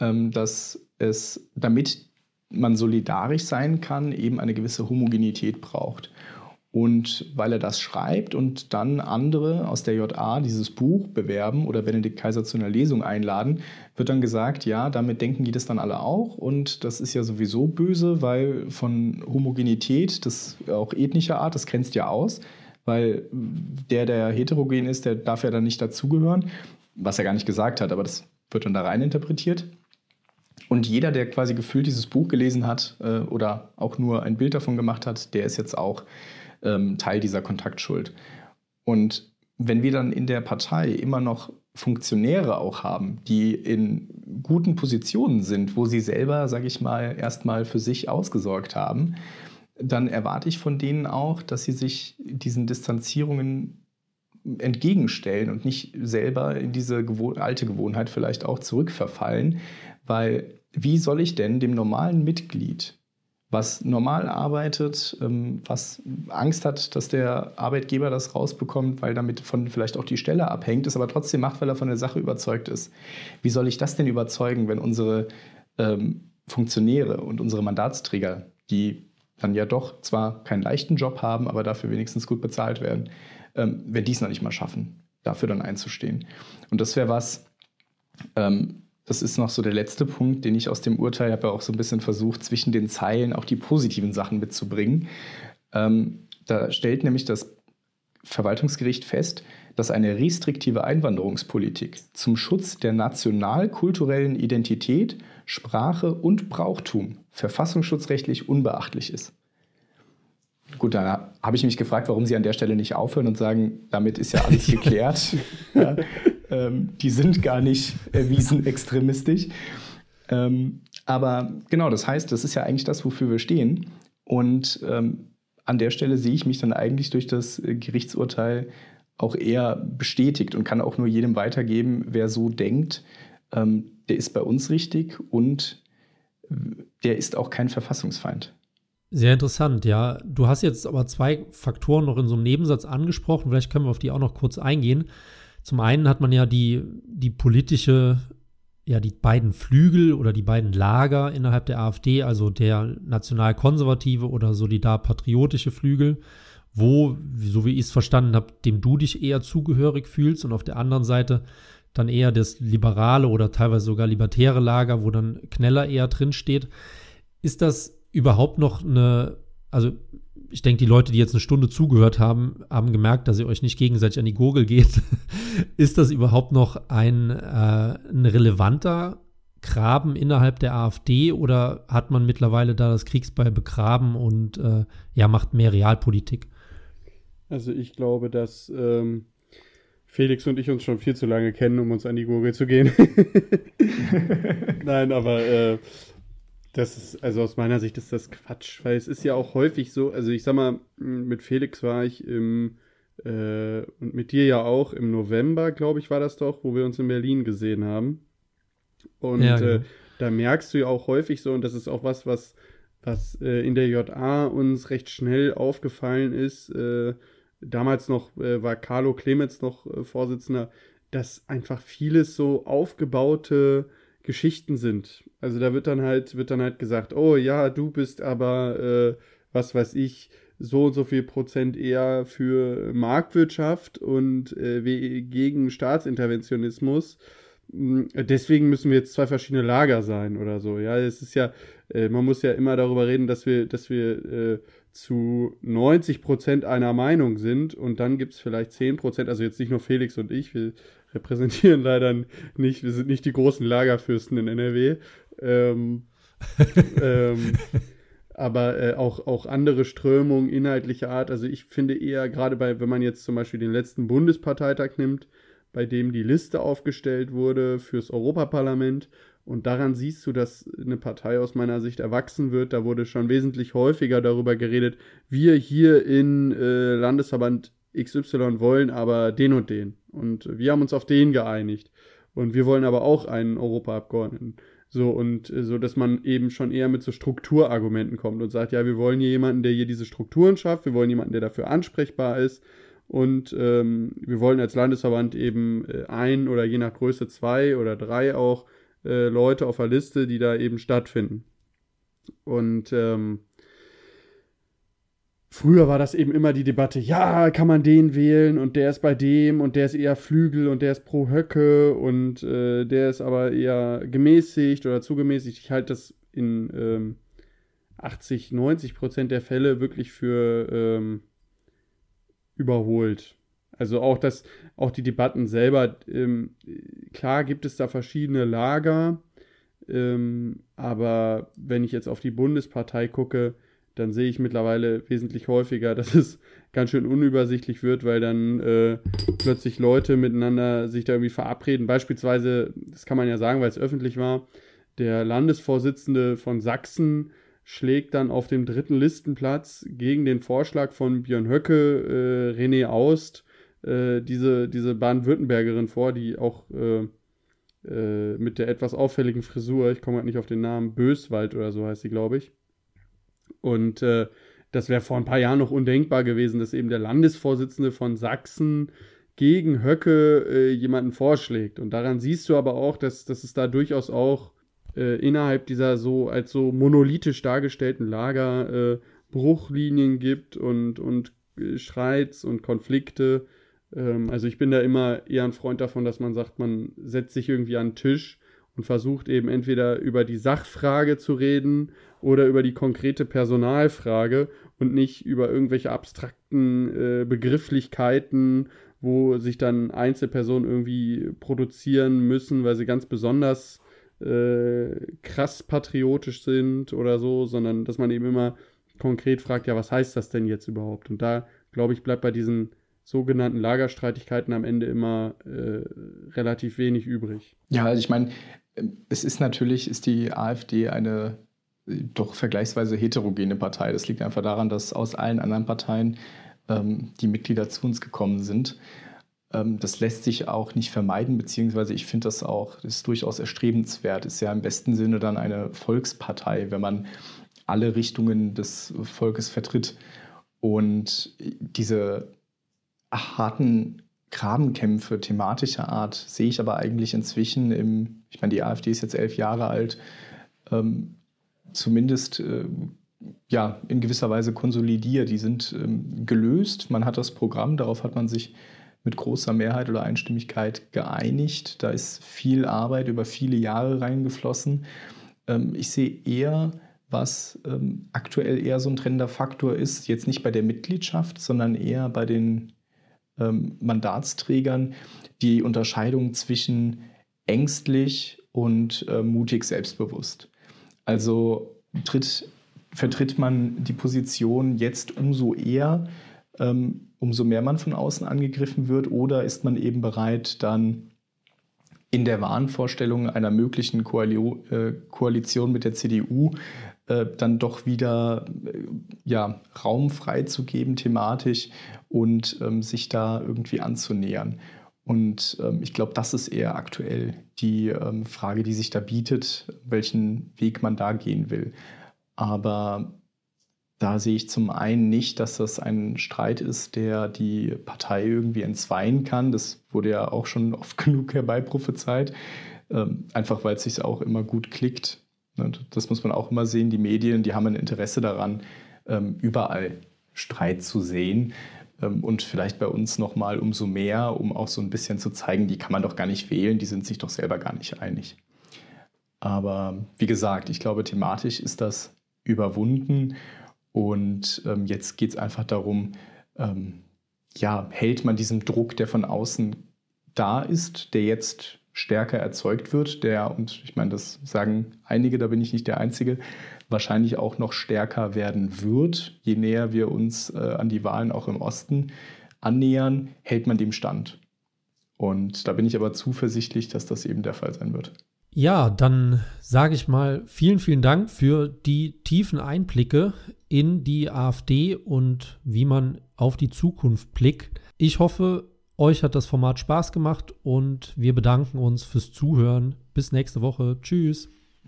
ähm, dass es, damit man solidarisch sein kann, eben eine gewisse Homogenität braucht. Und weil er das schreibt und dann andere aus der JA dieses Buch bewerben oder Benedikt Kaiser zu einer Lesung einladen, wird dann gesagt, ja, damit denken die das dann alle auch. Und das ist ja sowieso böse, weil von Homogenität, das auch ethnischer Art, das grenzt ja aus, weil der, der heterogen ist, der darf ja dann nicht dazugehören, was er gar nicht gesagt hat, aber das wird dann da rein interpretiert. Und jeder, der quasi gefühlt dieses Buch gelesen hat äh, oder auch nur ein Bild davon gemacht hat, der ist jetzt auch ähm, Teil dieser Kontaktschuld. Und wenn wir dann in der Partei immer noch Funktionäre auch haben, die in guten Positionen sind, wo sie selber, sage ich mal, erstmal für sich ausgesorgt haben, dann erwarte ich von denen auch, dass sie sich diesen Distanzierungen entgegenstellen und nicht selber in diese alte Gewohnheit vielleicht auch zurückverfallen, weil wie soll ich denn dem normalen Mitglied, was normal arbeitet, ähm, was Angst hat, dass der Arbeitgeber das rausbekommt, weil damit von vielleicht auch die Stelle abhängt, es aber trotzdem macht, weil er von der Sache überzeugt ist. Wie soll ich das denn überzeugen, wenn unsere ähm, Funktionäre und unsere Mandatsträger, die dann ja doch zwar keinen leichten Job haben, aber dafür wenigstens gut bezahlt werden, ähm, wenn die es noch nicht mal schaffen, dafür dann einzustehen. Und das wäre was, ähm, das ist noch so der letzte Punkt, den ich aus dem Urteil habe ja auch so ein bisschen versucht, zwischen den Zeilen auch die positiven Sachen mitzubringen. Ähm, da stellt nämlich das Verwaltungsgericht fest, dass eine restriktive Einwanderungspolitik zum Schutz der nationalkulturellen Identität, Sprache und Brauchtum verfassungsschutzrechtlich unbeachtlich ist. Gut, dann habe ich mich gefragt, warum Sie an der Stelle nicht aufhören und sagen, damit ist ja alles geklärt. *laughs* ja, ähm, die sind gar nicht erwiesen *laughs* extremistisch. Ähm, aber genau, das heißt, das ist ja eigentlich das, wofür wir stehen. Und ähm, an der Stelle sehe ich mich dann eigentlich durch das Gerichtsurteil auch eher bestätigt und kann auch nur jedem weitergeben, wer so denkt, ähm, der ist bei uns richtig und der ist auch kein Verfassungsfeind. Sehr interessant, ja. Du hast jetzt aber zwei Faktoren noch in so einem Nebensatz angesprochen. Vielleicht können wir auf die auch noch kurz eingehen. Zum einen hat man ja die, die politische, ja, die beiden Flügel oder die beiden Lager innerhalb der AfD, also der nationalkonservative oder solidar-patriotische Flügel, wo, so wie ich es verstanden habe, dem du dich eher zugehörig fühlst und auf der anderen Seite dann eher das liberale oder teilweise sogar libertäre Lager, wo dann Kneller eher drin steht. Ist das überhaupt noch eine, also ich denke, die Leute, die jetzt eine Stunde zugehört haben, haben gemerkt, dass ihr euch nicht gegenseitig an die Gurgel geht. *laughs* ist das überhaupt noch ein, äh, ein relevanter Graben innerhalb der AfD oder hat man mittlerweile da das Kriegsbeil begraben und äh, ja, macht mehr Realpolitik? Also ich glaube, dass ähm, Felix und ich uns schon viel zu lange kennen, um uns an die Gurgel zu gehen. *laughs* Nein, aber äh, das ist, also aus meiner Sicht ist das Quatsch, weil es ist ja auch häufig so, also ich sag mal, mit Felix war ich im, äh, und mit dir ja auch im November, glaube ich, war das doch, wo wir uns in Berlin gesehen haben. Und ja, genau. äh, da merkst du ja auch häufig so, und das ist auch was, was, was äh, in der JA uns recht schnell aufgefallen ist, äh, damals noch äh, war Carlo Clemens noch äh, Vorsitzender, dass einfach vieles so aufgebaute Geschichten sind. Also da wird dann halt, wird dann halt gesagt, oh ja, du bist aber, äh, was weiß ich, so und so viel Prozent eher für Marktwirtschaft und äh, gegen Staatsinterventionismus. Hm, deswegen müssen wir jetzt zwei verschiedene Lager sein oder so. Ja, es ist ja, äh, man muss ja immer darüber reden, dass wir, dass wir äh, zu 90 Prozent einer Meinung sind und dann gibt es vielleicht 10 Prozent, also jetzt nicht nur Felix und ich, wir repräsentieren leider nicht, wir sind nicht die großen Lagerfürsten in NRW. Ähm, *laughs* ähm, aber äh, auch, auch andere Strömungen inhaltlicher Art. Also ich finde eher, gerade bei, wenn man jetzt zum Beispiel den letzten Bundesparteitag nimmt, bei dem die Liste aufgestellt wurde fürs Europaparlament und daran siehst du, dass eine Partei aus meiner Sicht erwachsen wird. Da wurde schon wesentlich häufiger darüber geredet, wir hier in äh, Landesverband XY wollen aber den und den. Und wir haben uns auf den geeinigt. Und wir wollen aber auch einen Europaabgeordneten. So, und äh, so, dass man eben schon eher mit so Strukturargumenten kommt und sagt, ja, wir wollen hier jemanden, der hier diese Strukturen schafft, wir wollen jemanden, der dafür ansprechbar ist. Und ähm, wir wollen als Landesverband eben äh, ein oder je nach Größe zwei oder drei auch äh, Leute auf der Liste, die da eben stattfinden. Und ähm, früher war das eben immer die Debatte, ja, kann man den wählen und der ist bei dem und der ist eher Flügel und der ist pro Höcke und äh, der ist aber eher gemäßigt oder zugemäßigt. Ich halte das in ähm, 80, 90 Prozent der Fälle wirklich für ähm, überholt. Also auch das, auch die Debatten selber, ähm, klar gibt es da verschiedene Lager, ähm, aber wenn ich jetzt auf die Bundespartei gucke, dann sehe ich mittlerweile wesentlich häufiger, dass es ganz schön unübersichtlich wird, weil dann äh, plötzlich Leute miteinander sich da irgendwie verabreden. Beispielsweise, das kann man ja sagen, weil es öffentlich war, der Landesvorsitzende von Sachsen schlägt dann auf dem dritten Listenplatz gegen den Vorschlag von Björn Höcke äh, René Aust äh, diese, diese Baden-Württembergerin vor, die auch äh, äh, mit der etwas auffälligen Frisur, ich komme halt nicht auf den Namen, Böswald oder so heißt sie, glaube ich. Und äh, das wäre vor ein paar Jahren noch undenkbar gewesen, dass eben der Landesvorsitzende von Sachsen gegen Höcke äh, jemanden vorschlägt. Und daran siehst du aber auch, dass, dass es da durchaus auch äh, innerhalb dieser so als so monolithisch dargestellten Lager äh, Bruchlinien gibt und, und Streits und Konflikte, ähm, also ich bin da immer eher ein Freund davon, dass man sagt, man setzt sich irgendwie an den Tisch und versucht eben entweder über die Sachfrage zu reden oder über die konkrete Personalfrage und nicht über irgendwelche abstrakten äh, Begrifflichkeiten, wo sich dann Einzelpersonen irgendwie produzieren müssen, weil sie ganz besonders äh, krass patriotisch sind oder so, sondern dass man eben immer konkret fragt, ja, was heißt das denn jetzt überhaupt? Und da, glaube ich, bleibt bei diesen sogenannten Lagerstreitigkeiten am Ende immer äh, relativ wenig übrig. Ja, also ich meine, es ist natürlich, ist die AfD eine doch vergleichsweise heterogene Partei. Das liegt einfach daran, dass aus allen anderen Parteien ähm, die Mitglieder zu uns gekommen sind. Ähm, das lässt sich auch nicht vermeiden, beziehungsweise ich finde das auch, das ist durchaus erstrebenswert. Ist ja im besten Sinne dann eine Volkspartei, wenn man alle Richtungen des Volkes vertritt. Und diese harten Grabenkämpfe thematischer Art sehe ich aber eigentlich inzwischen im, ich meine, die AfD ist jetzt elf Jahre alt, ähm, zumindest äh, ja, in gewisser Weise konsolidiert. Die sind ähm, gelöst. Man hat das Programm, darauf hat man sich mit großer Mehrheit oder Einstimmigkeit geeinigt. Da ist viel Arbeit über viele Jahre reingeflossen. Ähm, ich sehe eher was ähm, aktuell eher so ein trennender Faktor ist, jetzt nicht bei der Mitgliedschaft, sondern eher bei den ähm, Mandatsträgern, die Unterscheidung zwischen ängstlich und äh, mutig selbstbewusst. Also tritt, vertritt man die Position jetzt umso eher, ähm, umso mehr man von außen angegriffen wird, oder ist man eben bereit, dann in der Wahnvorstellung einer möglichen äh, Koalition mit der CDU äh, dann doch wieder äh, ja, Raum freizugeben thematisch und ähm, sich da irgendwie anzunähern. Und ähm, ich glaube, das ist eher aktuell die ähm, Frage, die sich da bietet, welchen Weg man da gehen will. Aber da sehe ich zum einen nicht, dass das ein Streit ist, der die Partei irgendwie entzweien kann. Das wurde ja auch schon oft *laughs* genug herbeiprophezeit. Ähm, einfach weil es sich auch immer gut klickt. Und das muss man auch immer sehen. Die Medien, die haben ein Interesse daran, ähm, überall Streit zu sehen. Ähm, und vielleicht bei uns nochmal umso mehr, um auch so ein bisschen zu zeigen, die kann man doch gar nicht wählen, die sind sich doch selber gar nicht einig. Aber wie gesagt, ich glaube, thematisch ist das überwunden. Und ähm, jetzt geht es einfach darum, ähm, ja, hält man diesem Druck, der von außen da ist, der jetzt stärker erzeugt wird, der, und ich meine, das sagen einige, da bin ich nicht der Einzige, wahrscheinlich auch noch stärker werden wird, je näher wir uns äh, an die Wahlen auch im Osten annähern, hält man dem stand. Und da bin ich aber zuversichtlich, dass das eben der Fall sein wird. Ja, dann sage ich mal vielen, vielen Dank für die tiefen Einblicke in die AfD und wie man auf die Zukunft blickt. Ich hoffe, euch hat das Format Spaß gemacht und wir bedanken uns fürs Zuhören. Bis nächste Woche. Tschüss.